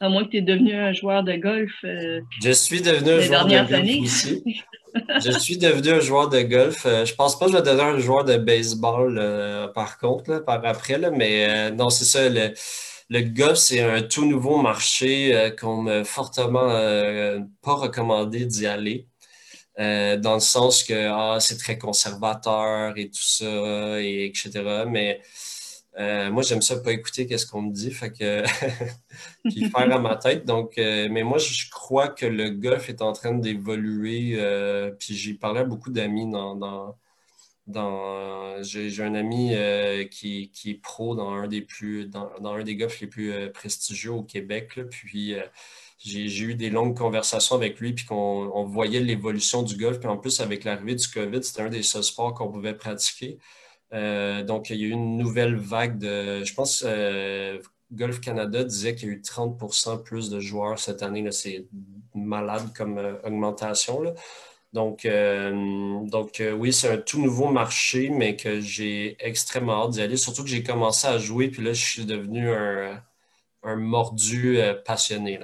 À moins que tu es devenu un joueur de golf. je suis devenu un joueur de golf aussi. je suis devenu un joueur de golf. Euh, je pense pas que je vais devenir un joueur de baseball euh, par contre, par après, là, mais euh, non, c'est ça. Le, le golf, c'est un tout nouveau marché qu'on m'a fortement pas recommandé d'y aller. dans le sens que ah, c'est très conservateur et tout ça, et etc. Mais euh, moi, j'aime ça pas écouter qu'est-ce qu'on me dit, fait que puis faire à ma tête. Donc, euh, mais moi, je crois que le golf est en train d'évoluer. Euh, puis j'ai parlé à beaucoup d'amis dans, dans, j'ai un ami qui, qui, est pro dans un des plus dans, un des golfs les plus prestigieux au Québec. Puis j'ai eu des longues conversations avec lui, puis qu'on on voyait l'évolution du golf. Puis en plus, avec l'arrivée du COVID, c'était un des seuls sports qu'on pouvait pratiquer. Euh, donc, il y a eu une nouvelle vague de. Je pense euh, Golf Canada disait qu'il y a eu 30% plus de joueurs cette année. C'est malade comme euh, augmentation. Donc, donc oui, c'est un tout nouveau marché, mais que j'ai extrêmement hâte d'y aller. Surtout que j'ai commencé à jouer, puis là, je suis devenu un, mordu passionné.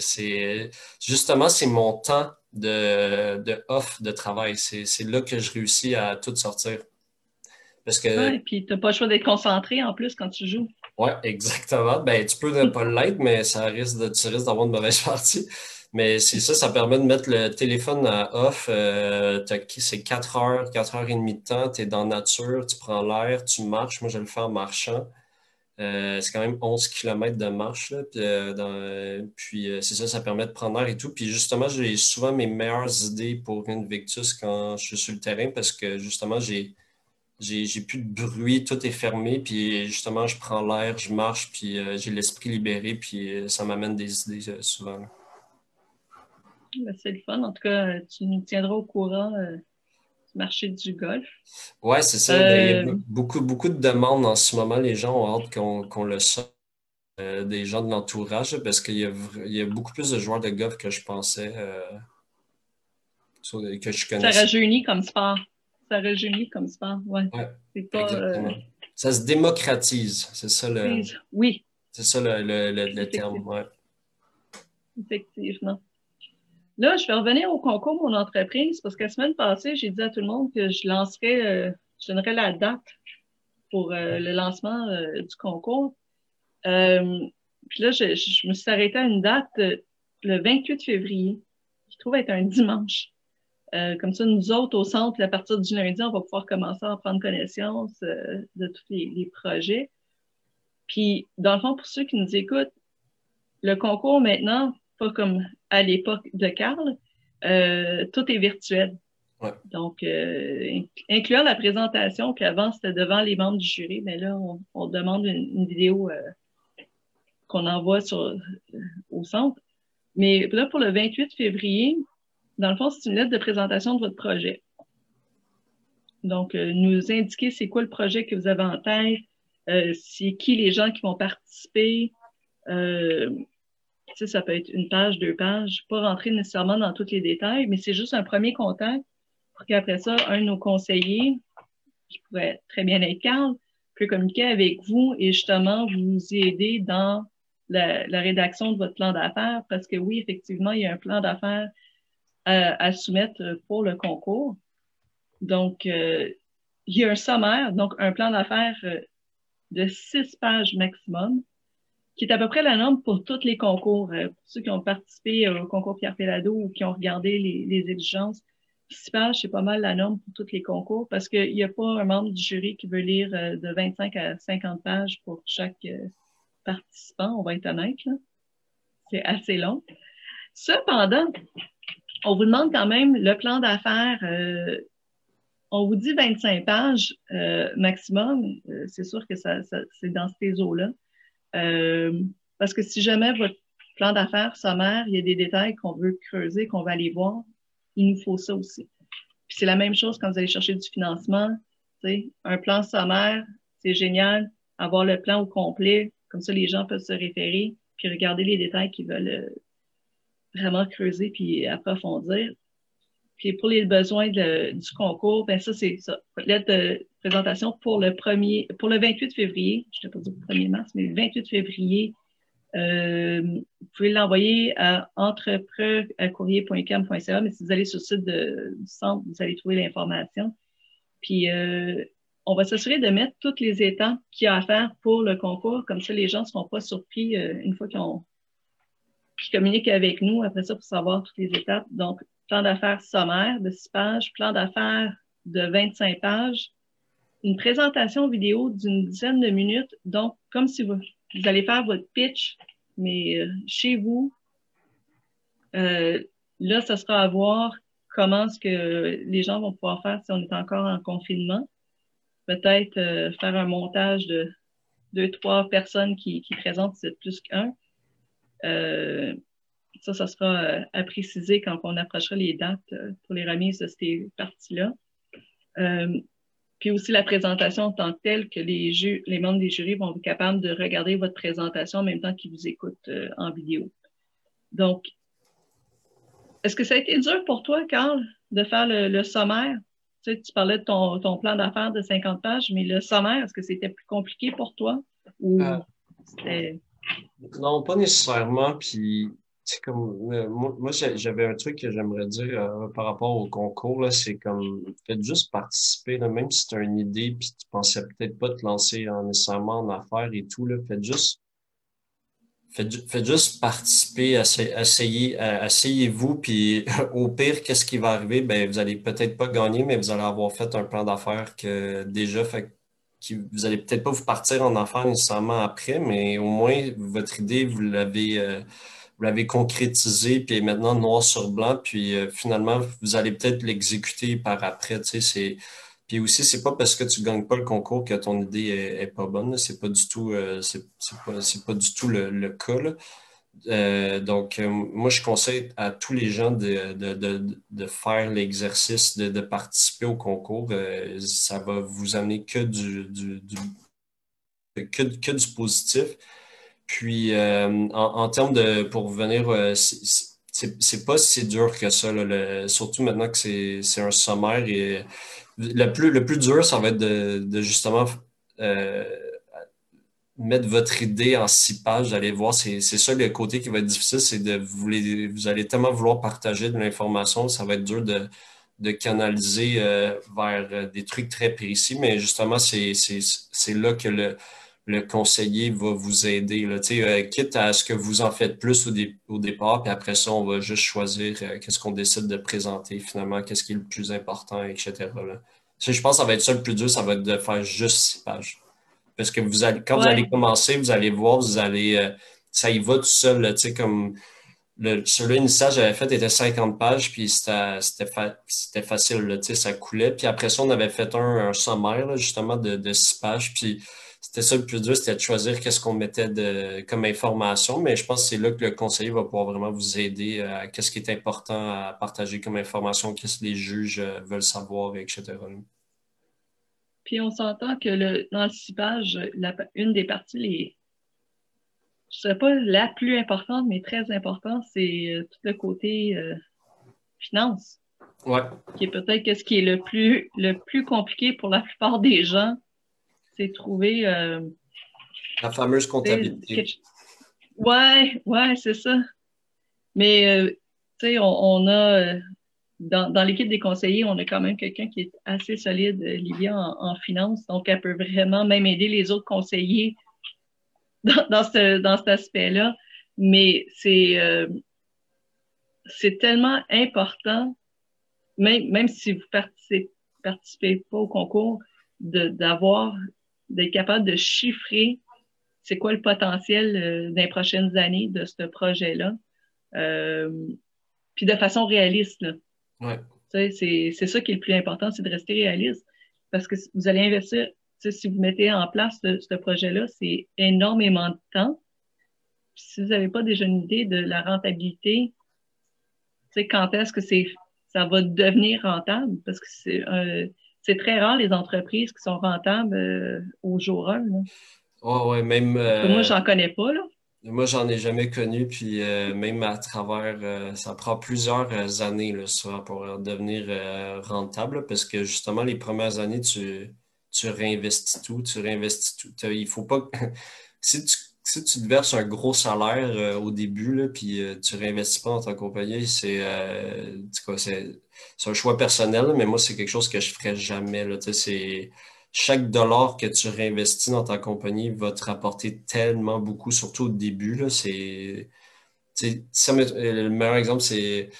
C'est, justement, c'est mon temps de, de off de travail. C'est là que je réussis à tout sortir. Parce que... puis tu n'as pas le choix d'être concentré en plus quand tu joues. Oui, exactement. Ben, tu peux ne pas l'être, mais ça risque de, tu risques d'avoir une mauvaise partie. Mais c'est ça, ça permet de mettre le téléphone à off. Euh, c'est 4 heures, 4 heures et demie de temps. Tu es dans la nature, tu prends l'air, tu marches. Moi, je le fais en marchant. Euh, c'est quand même 11 km de marche. Là, puis, euh, puis c'est ça, ça permet de prendre l'air et tout. Puis justement, j'ai souvent mes meilleures idées pour une Victus quand je suis sur le terrain parce que justement, j'ai j'ai plus de bruit, tout est fermé, puis justement, je prends l'air, je marche, puis euh, j'ai l'esprit libéré, puis euh, ça m'amène des idées euh, souvent. Ben, c'est le fun. En tout cas, tu nous tiendras au courant du marché du golf. Oui, c'est ça. Ben, il y a beaucoup, beaucoup de demandes en ce moment. Les gens ont hâte qu'on le sorte. des gens de l'entourage parce qu'il y, y, a beaucoup plus de joueurs de golf que je pensais que je connaissais. Ça rajeunit comme sport ça rajeunit comme sport. Ouais. Euh, ça se démocratise, c'est ça le. Oui. C'est ça le, le, terme, ouais. Effectivement. Là, je vais revenir au concours Mon entreprise parce que la semaine passée, j'ai dit à tout le monde que je lancerais, euh, je donnerais la date pour euh, le lancement du concours. puis là, je, je, me suis arrêtée à une date le 28 février, qui trouve être un dimanche. Euh, comme ça, nous autres, au centre, à partir du lundi, on va pouvoir commencer à prendre connaissance euh, de tous les, projets. Puis, dans le fond, pour ceux qui nous écoutent, le concours maintenant, pas comme à l'époque de Carl, euh, tout est virtuel. Donc, inclure la présentation qu'avant c'était devant les membres du jury, mais là, on, demande une, vidéo qu'on envoie sur, au centre. Mais là, pour le 28 février, dans le fond, c'est une lettre de présentation de votre projet. Donc, nous indiquer c'est quoi le projet que vous avez en tête, c'est qui les gens qui vont participer. ça peut être une page, deux pages, pas rentrer nécessairement dans tous les détails, mais c'est juste un premier contact pour qu'après ça, un de nos conseillers, qui pourrait très bien être Carl, peut communiquer avec vous et justement vous aider dans la, rédaction de votre plan d'affaires parce que oui, effectivement, il y a un plan d'affaires à, soumettre pour le concours. Donc, euh, il y a un sommaire, donc un plan d'affaires euh, de six pages maximum, qui est à peu près la norme pour tous les concours. Euh, pour ceux qui ont participé au concours Pierre Pelado ou qui ont regardé les, les exigences, Six pages, c'est pas mal la norme pour tous les concours parce qu'il n'y a pas un membre du jury qui veut lire euh, de 25 à 50 pages pour chaque participant, on va être honnête. C'est assez long. Cependant, on vous demande quand même le plan d'affaires. Euh, on vous dit 25 pages maximum. c'est sûr que ça, c'est dans ces eaux-là. parce que si jamais votre plan d'affaires sommaire, il y a des détails qu'on veut creuser, qu'on va aller voir, il nous faut ça aussi. Puis c'est la même chose quand vous allez chercher du financement. Un plan sommaire, c'est génial. Avoir le plan au complet, comme ça les gens peuvent se référer, puis regarder les détails qu'ils veulent euh, vraiment creuser puis approfondir. Puis pour les besoins du concours, ben ça, c'est ça. Lettre de présentation pour le premier, pour le 28 février, je ne pas dire le 1er mars, mais le 28 février euh, vous pouvez l'envoyer à entrepreuxcourrier.cam.ca, mais si vous allez sur le site du centre, vous allez trouver l'information. Puis, euh, on va s'assurer de mettre toutes les étapes qu'il y a à faire pour le concours, comme ça les gens ne seront pas surpris euh, une fois qu'ils communiquent avec nous après ça pour savoir toutes les étapes. Donc, plan d'affaires sommaire de 6 pages, plan d'affaires de 25 pages, une présentation vidéo d'une dizaine de minutes. Donc, comme si vous, vous allez faire votre pitch, mais euh, chez vous, euh, là, ce sera à voir comment est-ce que les gens vont pouvoir faire si on est encore en confinement. Peut-être euh, faire un montage de deux, trois personnes qui, qui présentent, c'est plus qu'un. Ça, ça sera à préciser quand on approchera les dates pour les remises de ces parties-là puis aussi la présentation en tant que telle, que les, les membres des jurys vont être capables de regarder votre présentation en même temps qu'ils vous écoutent euh, en vidéo. Donc, est-ce que ça a été dur pour toi, Carl, de faire le, sommaire? Tu, sais, tu parlais de ton, ton plan d'affaires de 50 pages, mais le sommaire, est-ce que c'était plus compliqué pour toi? Ou euh, Non, pas nécessairement. Puis comme euh, moi, j'avais un truc que j'aimerais dire euh, par rapport au concours, c'est comme faites juste participer, là, même si tu as une idée puis tu pensais peut-être pas te lancer en, nécessairement en affaires et tout, là, faites juste faites, juste participer, essayez, essayez-vous, puis au pire, qu'est-ce qui va arriver? Ben, vous allez peut-être pas gagner, mais vous allez avoir fait un plan d'affaires que déjà fait vous allez peut-être pas vous partir en affaires nécessairement après, mais au moins votre idée, vous l'avez euh, vous puis maintenant noir sur blanc, puis euh, finalement, vous allez peut-être l'exécuter par après. Puis aussi, c'est pas parce que tu gagnes pas le concours que ton idée est, pas bonne. C'est pas du tout, euh, pas du tout le, le cas. Euh, donc, moi, je conseille à tous les gens de, de, de, de faire l'exercice de, participer au concours. ça va vous amener que du, que, que, du positif. Puis, euh, en, en, termes de, pour venir, euh, c'est pas si dur que ça, surtout maintenant que c'est un sommaire. Et, le, plus, le plus dur, ça va être de, justement euh, mettre votre idée en six pages, d'aller voir. C'est ça le côté qui va être difficile, c'est de vous, vous allez tellement vouloir partager de l'information, ça va être dur de, de canaliser euh, vers des trucs très précis, mais justement, c'est là que le le conseiller va vous aider. Là, euh, quitte à ce que vous en faites plus au, au départ, puis après ça, on va juste choisir euh, qu'est-ce qu'on décide de présenter finalement, qu'est-ce qui est le plus important, etc. Là. Je pense que ça va être ça le plus dur, ça va être de faire juste six pages. Parce que vous allez, quand vous allez commencer, vous allez voir, vous allez. Euh, ça y va tout seul, là, comme le, celui initial que j'avais fait était 50 pages, puis c'était c'était facile, là, ça coulait. Puis après ça, on avait fait un, un sommaire, justement, de, de six pages. Puis c'était ça le plus dur, c'était de choisir qu'est-ce qu'on mettait de, comme information, mais je pense que c'est là que le conseiller va pouvoir vraiment vous aider à qu'est-ce qui est important à partager comme information, qu'est-ce que les juges euh, veulent savoir, etc. Puis on s'entend que le, dans une des parties, les, je ne serais pas la plus importante, mais très importante, c'est euh, tout le côté euh, finance. Ouais. Qui est peut-être ce qui est le plus, le plus compliqué pour la plupart des gens, c'est trouver. Euh, la fameuse comptabilité. Ouais, ouais, c'est ça. Mais, tu sais, on, a dans, l'équipe des conseillers, on a quand même quelqu'un qui est assez solide, Livia, en, finance. Donc, elle peut vraiment même aider les autres conseillers dans, dans, ce, dans cet aspect-là. Mais c'est euh, c'est tellement important, même, même si vous participez, participez pas au concours, d'avoir, d'être capable de chiffrer c'est quoi le potentiel euh, des prochaines années de ce projet-là. Euh, puis de façon réaliste. Là. Ouais. C'est ça qui est le plus important, c'est de rester réaliste. Parce que vous allez investir, si vous mettez en place ce, projet-là, c'est énormément de temps. si vous n'avez pas déjà une idée de la rentabilité, quand est-ce que c'est ça va devenir rentable? Parce que c'est euh, c'est très rare les entreprises qui sont rentables euh, au jour 1. Oh, ouais, même. Euh, moi, j'en connais pas, là. Moi, j'en ai jamais connu, puis euh, même à travers, euh, ça prend plusieurs euh, années souvent pour devenir rentable, parce que justement, les premières années, tu, tu réinvestis tout, tu réinvestis tout. Il faut pas si tu, si tu te verses un gros salaire au début, là, puis tu réinvestis pas dans ta compagnie, c'est un choix personnel, mais moi, c'est quelque chose que je ferais jamais. C'est chaque dollar que tu réinvestis dans ta compagnie va te rapporter tellement beaucoup, surtout au début. C'est, le meilleur exemple, c'est,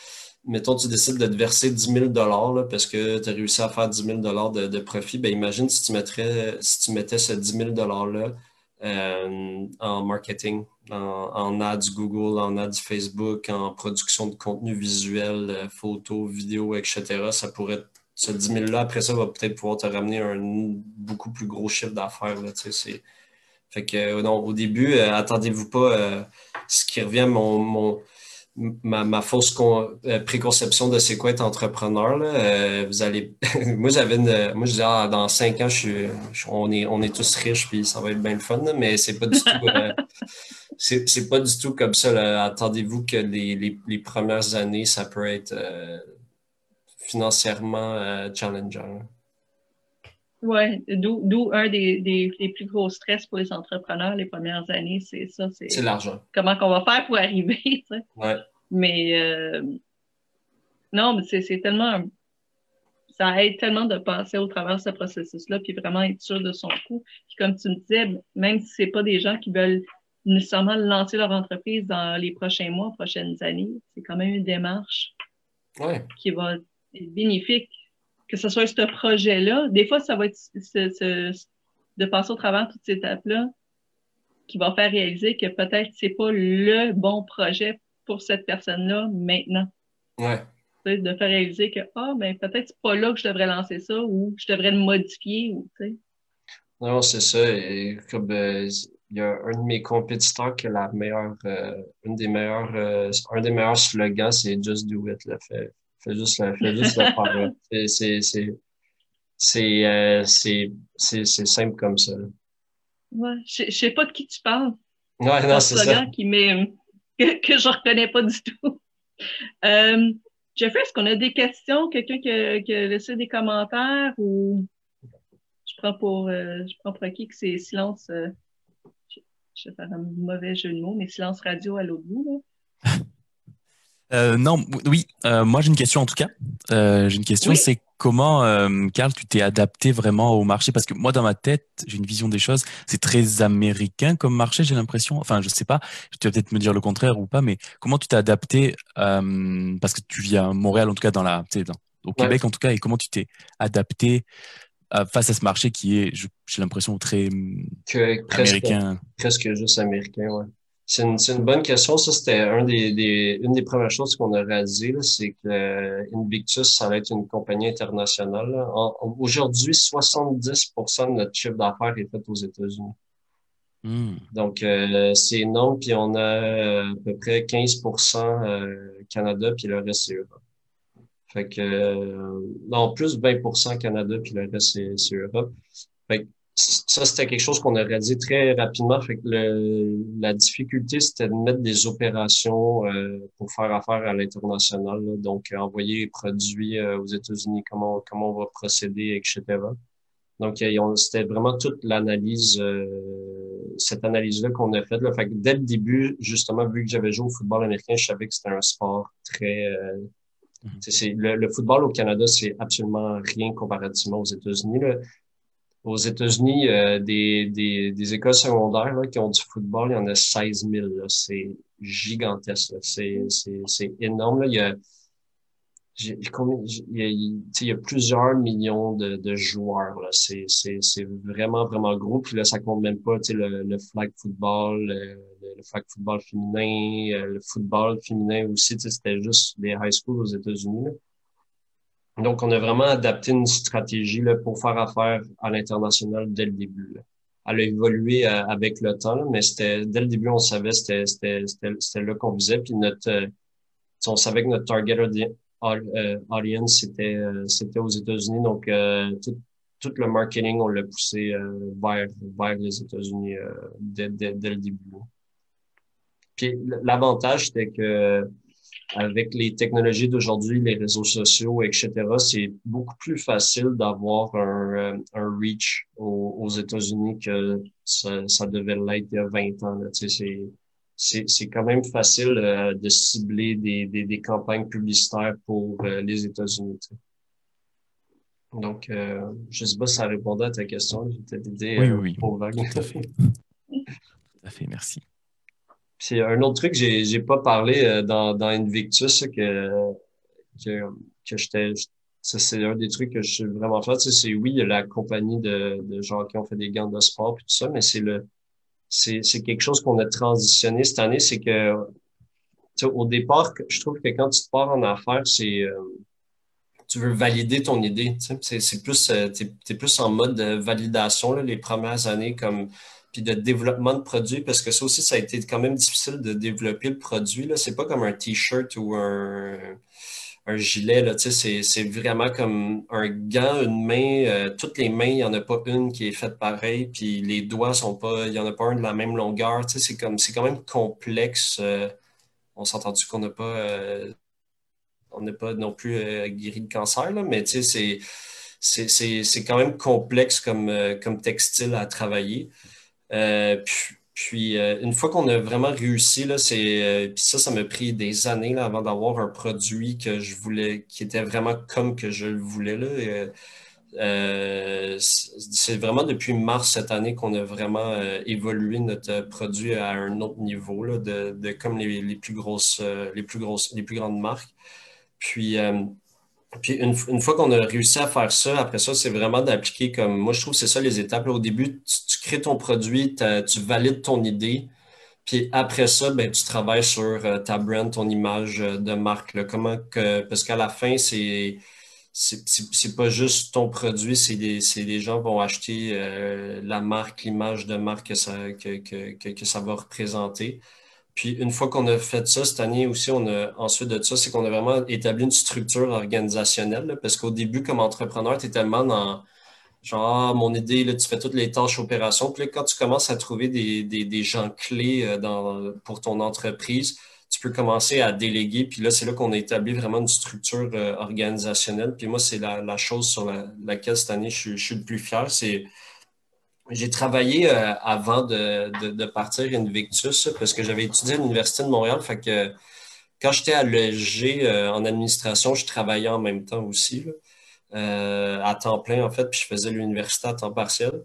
mettons, tu décides de te verser 10 000 dollars parce que tu as réussi à faire 10 000 dollars de, profit. Ben, imagine si tu, mettrais, si tu mettais ce 10 000 dollars-là euh, en marketing, en, en, ads Google, en ads Facebook, en production de contenu visuel, euh, photos, vidéos, etc. Ça pourrait ce 10 000-là, après ça, va peut-être pouvoir te ramener un beaucoup plus gros chiffre d'affaires. Fait que, euh, non, au début, euh, attendez-vous pas euh, ce qui revient mon, mon ma, fausse préconception de c'est quoi être entrepreneur. Là. vous allez. moi, j'avais. Moi, je disais, ah, dans cinq ans, on, est, on est tous riches, puis ça va être bien le fun, mais c'est pas du tout. c'est pas du tout comme ça. Attendez-vous que les, les, les, premières années, ça peut être financièrement euh, challengeant. Oui, d'où un des, des, plus gros stress pour les entrepreneurs les premières années, c'est ça. C'est l'argent. Comment qu'on va faire pour arriver, tu sais. Ouais. Mais euh, non, mais c'est tellement. Ça aide tellement de passer au travers de ce processus-là, puis vraiment être sûr de son coût. Puis comme tu me disais, même si c'est pas des gens qui veulent nécessairement lancer leur entreprise dans les prochains mois, prochaines années, c'est quand même une démarche ouais. qui va bénéfique que ce soit ce projet-là. Des fois, ça va être de passer au travers de toutes ces étapes-là qui va faire réaliser que peut-être c'est pas le bon projet pour cette personne-là maintenant. Ouais. De faire réaliser que ah ben peut-être c'est pas là que je devrais lancer ça ou je devrais le modifier ou Non, c'est ça. comme euh, il y a un de mes compétiteurs qui a la meilleure, euh, une des meilleures, euh, un des meilleurs slogans, c'est Just Do It. le Fait, Fais juste le, fais juste le faire. C'est, c'est, c'est, euh, c'est, c'est, c'est simple comme ça. Ouais, je, je sais pas de qui tu parles. Ouais, non, c'est ça. Qui que, que je reconnais pas du tout. Euh, Jeffrey, est-ce qu'on a des questions? Quelqu'un qui, a, qui a laissé des commentaires ou je prends pour, euh, je prends pour acquis que c'est silence, euh, je, je, vais faire un mauvais jeu de mots, mais silence radio à l'autre bout. Là. Euh, non, oui, euh, moi j'ai une question en tout cas. Euh, j'ai une question, c'est comment, euh, Carl, tu t'es adapté vraiment au marché? Parce que moi, dans ma tête, j'ai une vision des choses. C'est très américain comme marché, j'ai l'impression. Enfin, je sais pas. Tu vas peut-être me dire le contraire ou pas, mais comment tu t'es adapté Parce que tu vis à Montréal, en tout cas dans la, dans, au Québec en tout cas, et comment tu t'es adapté face à ce marché qui est, j'ai l'impression, très américain? Presque juste américain, ouais. C'est une, une, bonne question. Ça, c'était un des, des, une des premières choses qu'on a réalisées, c'est que euh, Invictus, ça va être une compagnie internationale. Aujourd'hui, 70% de notre chiffre d'affaires est fait aux États-Unis. Hmm. Donc, euh, c'est énorme. Puis on a euh, à peu près 15 euh, Canada, puis le reste, c'est Europe. Fait que, euh, non, plus 20 Canada, puis le reste, c'est Europe. Fait que ça, c'était quelque chose qu'on aurait dit très rapidement. Fait que le, la difficulté, c'était de mettre des opérations euh, pour faire affaire à l'international. Donc, envoyer les produits euh, aux États-Unis, comment, comment on va procéder, etc. Donc, c'était vraiment toute l'analyse, euh, cette analyse-là qu'on a faite. Fait que dès le début, justement, vu que j'avais joué au football américain, je savais que c'était un sport très... Mm-hmm. le, le, football au Canada, c'est absolument rien comparativement aux États-Unis aux États-Unis, euh, des, des, des, écoles secondaires là, qui ont du football, il y en a 16 000. C'est gigantesque. C'est énorme. Là. Il, y a, il, y a, il y a plusieurs millions de, de joueurs. C'est vraiment, vraiment gros. Puis là, ça compte même pas le, le flag football, le, le, flag football féminin, euh, le football féminin aussi. C'était juste des high schools aux États-Unis. Donc, on a vraiment adapté une stratégie là, pour faire affaire à l'international dès le début. Là. Elle a évolué euh, avec le temps, mais c'était dès le début, on savait c'était c'était là qu'on visait. Puis notre euh, on savait que notre target euh, audience c'était c'était aux États-Unis. Donc tout, tout le marketing, on l'a poussé vers vers les États-Unis dès, dès, dès le début. Puis l'avantage, c'était que avec les technologies d'aujourd'hui, les réseaux sociaux, etc., c'est beaucoup plus facile d'avoir un, euh, un reach aux, États-Unis que ça, ça devait l'être il y a 20 ans. C'est quand même facile euh, de cibler des, des, des, campagnes publicitaires pour euh, les États-Unis. Donc, je sais pas si ça répondait à ta question. J'ai peut oui, oui, oui. Tout à fait. Tout à fait, merci. C'est un autre truc, j'ai, j'ai pas parlé euh, dans, dans Invictus que, que, que j'étais. c'est un des trucs que je suis vraiment fait. c'est oui, il y a la compagnie de, de gens qui ont fait des gants de sport et tout ça, mais c'est le c'est, c'est quelque chose qu'on a transitionné cette année, c'est que au départ, je trouve que quand tu te pars en affaires, c'est euh, tu veux valider ton idée. C'est, c'est plus euh, t'es, es plus en mode validation là, les premières années comme puis de développement de produits, parce que ça aussi, ça a été quand même difficile de développer le produit. Là. C'est pas comme un T-shirt ou un, un gilet. Là, c'est, c'est vraiment comme un gant, une main. Euh, toutes les mains, il n'y en a pas une qui est faite pareil, puis les doigts sont pas. Il n'y en a pas un de la même longueur. C'est comme c'est quand même complexe. Euh, on s'entend du qu'on n'a pas. Euh, on n'est pas non plus guéri de cancer, là, mais c'est quand même complexe comme, comme textile à travailler. Euh, puis, euh, une fois qu'on a vraiment réussi, là, c'est, euh, ça, ça m'a pris des années là, avant d'avoir un produit que je voulais, qui était vraiment comme que je le voulais. Là. c'est vraiment depuis mars cette année qu'on a vraiment évolué notre produit à un autre niveau là, de, comme les, les, plus grosses, les plus grosses, les plus grandes marques. Puis puis une, une fois qu'on a réussi à faire ça, après ça, c'est vraiment d'appliquer comme moi je trouve que c'est ça les étapes. au début, tu, crées ton produit, tu valides ton idée. Puis après ça, ben, tu travailles sur euh, ta brand, ton image euh, de marque. Comment que. Parce qu'à la fin, c'est. C'est pas juste ton produit, c'est des, des gens vont acheter euh, la marque, l'image de marque que ça, que, que, que ça va représenter. Puis une fois qu'on a fait ça, cette année aussi, on a ensuite de ça, c'est qu'on a vraiment établi une structure organisationnelle. parce qu'au début, comme entrepreneur, tu es tellement dans genre mon idée, là, tu fais toutes les tâches opérations. Puis là, quand tu commences à trouver des, des, gens clés euh, pour ton entreprise, tu peux commencer à déléguer. Puis là, c'est là qu'on a établi vraiment une structure euh, organisationnelle. Puis moi, c'est la, la, chose sur laquelle cette année je, je suis le plus fier. C'est j'ai travaillé euh, avant de, de, de, partir Invictus parce que j'avais étudié à l'Université de Montréal. Fait que quand j'étais à l'ESG euh, en administration, je travaillais en même temps aussi, euh, à temps plein en fait, puis je faisais l'université à temps partiel.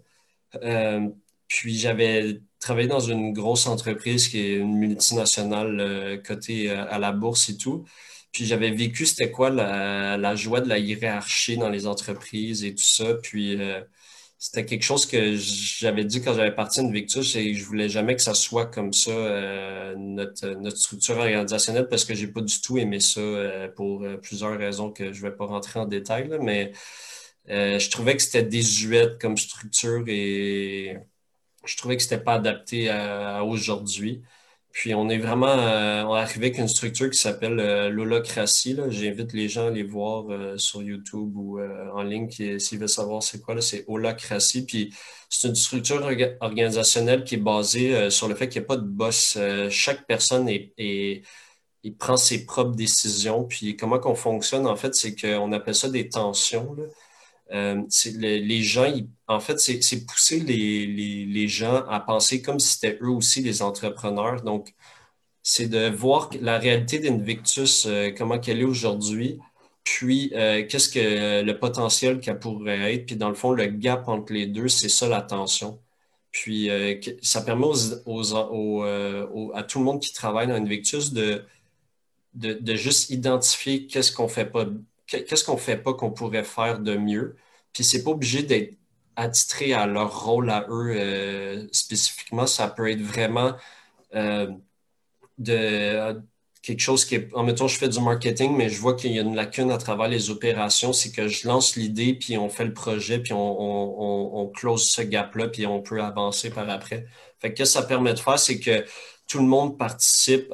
puis j'avais travaillé dans une grosse entreprise qui est une multinationale cotée à la bourse et tout. Puis j'avais vécu c'était quoi la, la, joie de la hiérarchie dans les entreprises et tout ça. Puis c'était quelque chose que j'avais dit quand j'avais parti Invictus et je voulais jamais que ça soit comme ça euh, notre, notre structure organisationnelle parce que j'ai pas du tout aimé ça euh, pour euh, plusieurs raisons que je vais pas rentrer en détail mais je trouvais que c'était désuète comme structure et je trouvais que c'était pas adapté à, aujourd'hui Puis on est vraiment euh, arrivé avec une structure qui s'appelle euh, l'holocratie. J'invite les gens à aller voir euh, sur YouTube ou en ligne s'ils veulent savoir c'est quoi. C'est holocratie. Puis c'est une structure organisationnelle qui est basée sur le fait qu'il n'y a pas de boss. chaque personne prend ses propres décisions. Puis comment qu'on fonctionne, en fait, c'est qu'on appelle ça des tensions. Les gens, en fait, c'est pousser les, gens à penser comme si c'était eux aussi les entrepreneurs. Donc, c'est de voir la réalité d'Invictus, euh, comment qu'elle est aujourd'hui, puis euh, qu'est-ce que le potentiel qu'elle pourrait être. Puis, dans le fond, le gap entre les deux, c'est ça la tension. Puis, euh, ça permet à tout le monde qui travaille dans Invictus de, de, de juste identifier qu'est-ce qu'on fait pas, qu'est-ce qu'on fait pas qu'on pourrait faire de mieux? Puis, c'est pas obligé d'être attitré à leur rôle à eux euh, spécifiquement. Ça peut être vraiment euh, de quelque chose qui est. En temps, je fais du marketing, mais je vois qu'il y a une lacune à travers les opérations. C'est que je lance l'idée, puis on fait le projet, puis on, close ce gap-là, puis on peut avancer par après. Fait que ce que ça permet de faire, c'est que tout le monde participe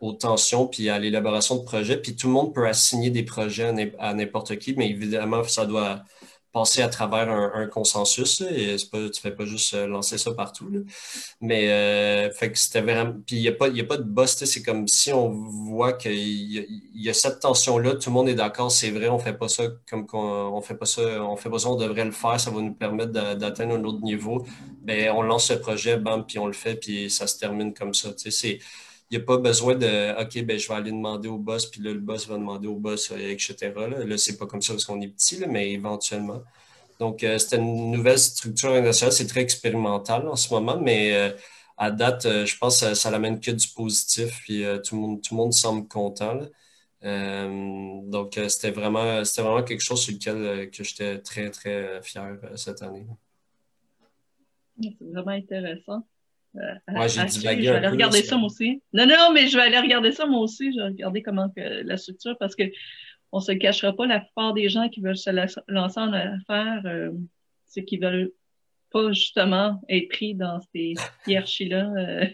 aux tensions puis à l'élaboration de projets, puis tout le monde peut assigner des projets à n'importe qui, mais évidemment, ça doit passer à travers un, consensus. et pas, tu ne fais pas juste euh, lancer ça partout. Mais euh, fait que c'était vraiment. Puis il n'y a, pas, a pas de boss. C'est comme si on voit qu'il y, a cette tension-là, tout le monde est d'accord, c'est vrai, on fait pas ça comme on, fait pas ça, on fait pas ça, on devrait le faire, ça va nous permettre d'atteindre un autre niveau. Bien, on lance ce projet, bam, puis on le fait, puis ça se termine comme ça. N'y a pas besoin de OK, ben, je vais aller demander au boss, puis là, le boss va demander au boss, euh, etc. Là, là c'est pas comme ça parce qu'on est petit, mais éventuellement. Donc, euh, c'était une nouvelle structure internationale. C'est très expérimental en ce moment, mais euh, à date, je pense que ça, n'amène que du positif, puis tout, le monde, tout le monde semble content. donc, c'était vraiment, vraiment quelque chose sur lequel que j'étais très, très fier cette année. C'est vraiment intéressant. Euh, j'ai Je vais aller regarder ça moi aussi. Non, non, mais je vais aller regarder ça moi aussi. Je vais regarder comment que, la structure parce que on se cachera pas, la plupart des gens qui veulent se lancer en affaires, euh, c'est qu'ils veulent pas justement être pris dans ces hiérarchies-là euh,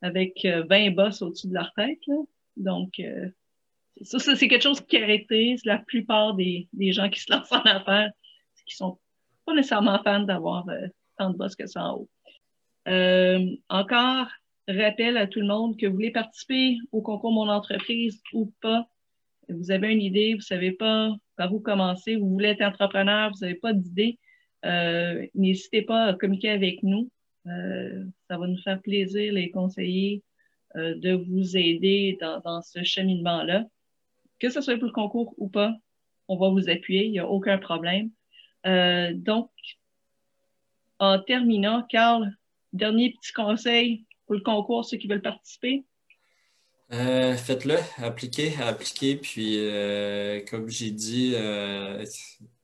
avec 20 boss au-dessus de leur tête. Donc, ça, c'est quelque chose qui caractérise la plupart des, des, gens qui se lancent en affaires, qui sont pas nécessairement fans d'avoir tant de boss que ça en haut. Euh, encore, rappel à tout le monde que vous voulez participer au concours Mon entreprise ou pas. Vous avez une idée, vous ne savez pas par où commencer, vous voulez être entrepreneur, vous n'avez pas d'idée, euh, n'hésitez pas à communiquer avec nous. Euh, ça va nous faire plaisir, les conseillers, de vous aider dans, dans ce cheminement-là. Que ce soit pour le concours ou pas, on va vous appuyer, il n'y a aucun problème. donc, en terminant, Carl, Dernier petit conseil pour le concours, ceux qui veulent participer? Euh, faites-le, appliquez, appliquez. Puis, euh, comme j'ai dit, euh,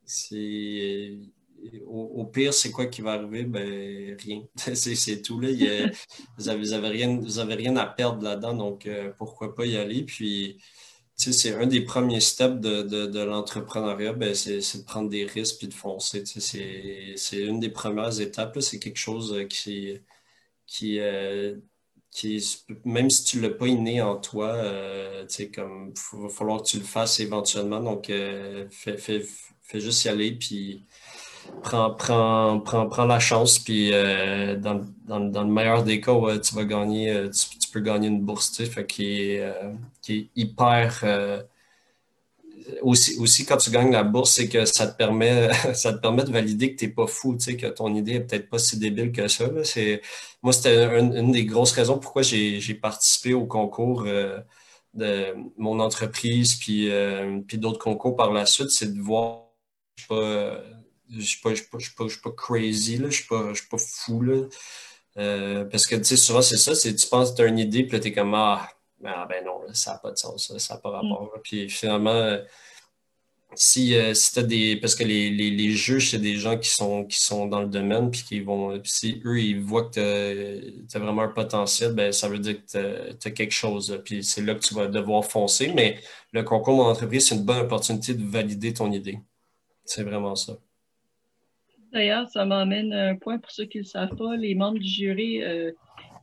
c'est au, pire, c'est quoi qui va arriver? Ben, rien. c'est tout. Là. vous n'avez rien, rien à perdre là-dedans, donc pourquoi pas y aller? Puis, c'est un des premiers steps de, l'entrepreneuriat, ben, c'est de prendre des risques et de foncer. C'est une des premières étapes. C'est quelque chose qui, qui, euh, qui même si tu ne l'as pas inné en toi, euh, comme il va falloir que tu le fasses éventuellement. Donc, euh, fais, juste y aller, puis prends, la chance, puis dans, le meilleur des cas, tu vas gagner, tu, peux gagner une bourse, qui, est, qui est hyper aussi, aussi, quand tu gagnes la bourse, c'est que ça te permet, ça te permet de valider que tu n'es pas fou, que ton idée n'est peut-être pas si débile que ça. Moi, c'était une, des grosses raisons pourquoi j'ai participé au concours euh, de mon entreprise, puis, euh, puis d'autres concours par la suite, c'est de voir, je ne suis, pas, crazy, je ne suis, pas fou. Euh, parce que, tu sais, souvent, c'est ça, c'est tu penses que tu as une idée, puis tu es comme, ah, ah, ben non, ça n'a pas de sens, ça n'a pas mm. rapport. Puis finalement, euh, si, euh, si tu as des. Parce que les, les, les juges, c'est des gens qui sont, qui sont dans le domaine, puis qui vont. si eux, ils voient que tu as, vraiment un potentiel, ben, ça veut dire que tu as, quelque chose. Puis c'est là que tu vas devoir foncer. Mais le concours mon entreprise, c'est une bonne opportunité de valider ton idée. C'est vraiment ça. D'ailleurs, ça m'amène un point pour ceux qui ne le savent pas. Les membres du jury. Euh,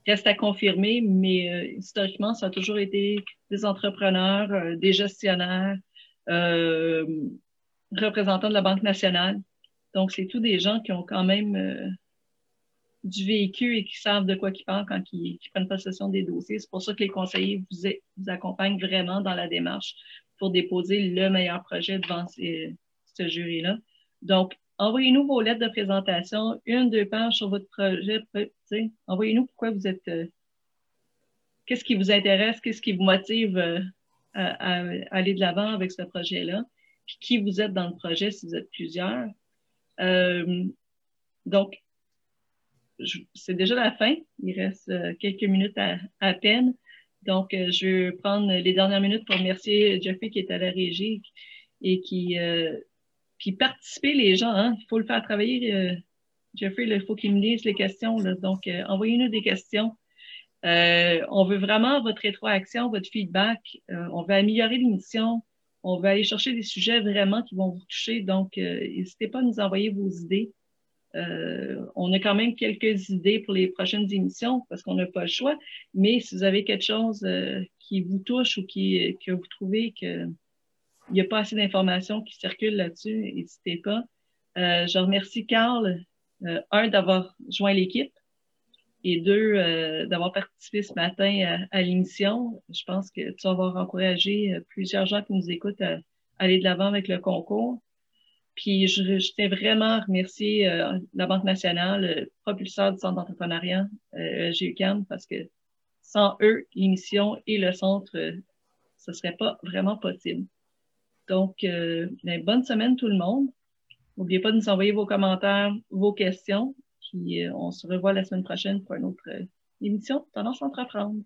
reste à confirmer, mais historiquement, ça a toujours été des entrepreneurs, des gestionnaires, représentants de la Banque nationale. Donc, c'est tous des gens qui ont quand même du véhicule et qui savent de quoi ils parlent quand ils, prennent possession des dossiers. C'est pour ça que les conseillers vous, vous, accompagnent vraiment dans la démarche pour déposer le meilleur projet devant ce jury-là. Donc, envoyez-nous vos lettres de présentation, une, deux pages sur votre projet. Envoyez-nous pourquoi vous êtes. Euh, qu'est-ce qui vous intéresse, qu'est-ce qui vous motive euh, à, aller de l'avant avec ce projet-là, puis qui vous êtes dans le projet si vous êtes plusieurs. Euh, donc, c'est déjà la fin. Il reste euh, quelques minutes à, peine. Donc, euh, je vais prendre les dernières minutes pour remercier Jeffrey qui est à la régie et qui puis participer les gens. Hein. Il faut le faire travailler. Jeffrey, il faut qu'il me lise les questions. Donc, envoyez-nous des questions. on veut vraiment votre rétroaction, votre feedback. on veut améliorer l'émission. On veut aller chercher des sujets vraiment qui vont vous toucher. Donc, n'hésitez pas à nous envoyer vos idées. Euh, on a quand même quelques idées pour les prochaines émissions parce qu'on n'a pas le choix. Mais si vous avez quelque chose euh, qui vous touche ou qui, que vous trouvez qu'il n'y a pas assez d'informations qui circulent là-dessus, n'hésitez pas. Euh, je remercie Carl, un, d'avoir joint l'équipe et deux, d'avoir participé ce matin à, l'émission. Je pense que tu vas avoir encouragé plusieurs gens qui nous écoutent à aller de l'avant avec le concours. Puis je, je tiens vraiment à remercier euh, la Banque nationale, le propulseur du centre d'entrepreneuriat, euh, GUCAM, parce que sans eux, l'émission et le centre, euh, ce serait pas vraiment possible. Donc, euh, ben, bonne semaine tout le monde. N'oubliez pas de nous envoyer vos commentaires, vos questions. Puis on se revoit la semaine prochaine pour une autre émission Tendance Entreprendre.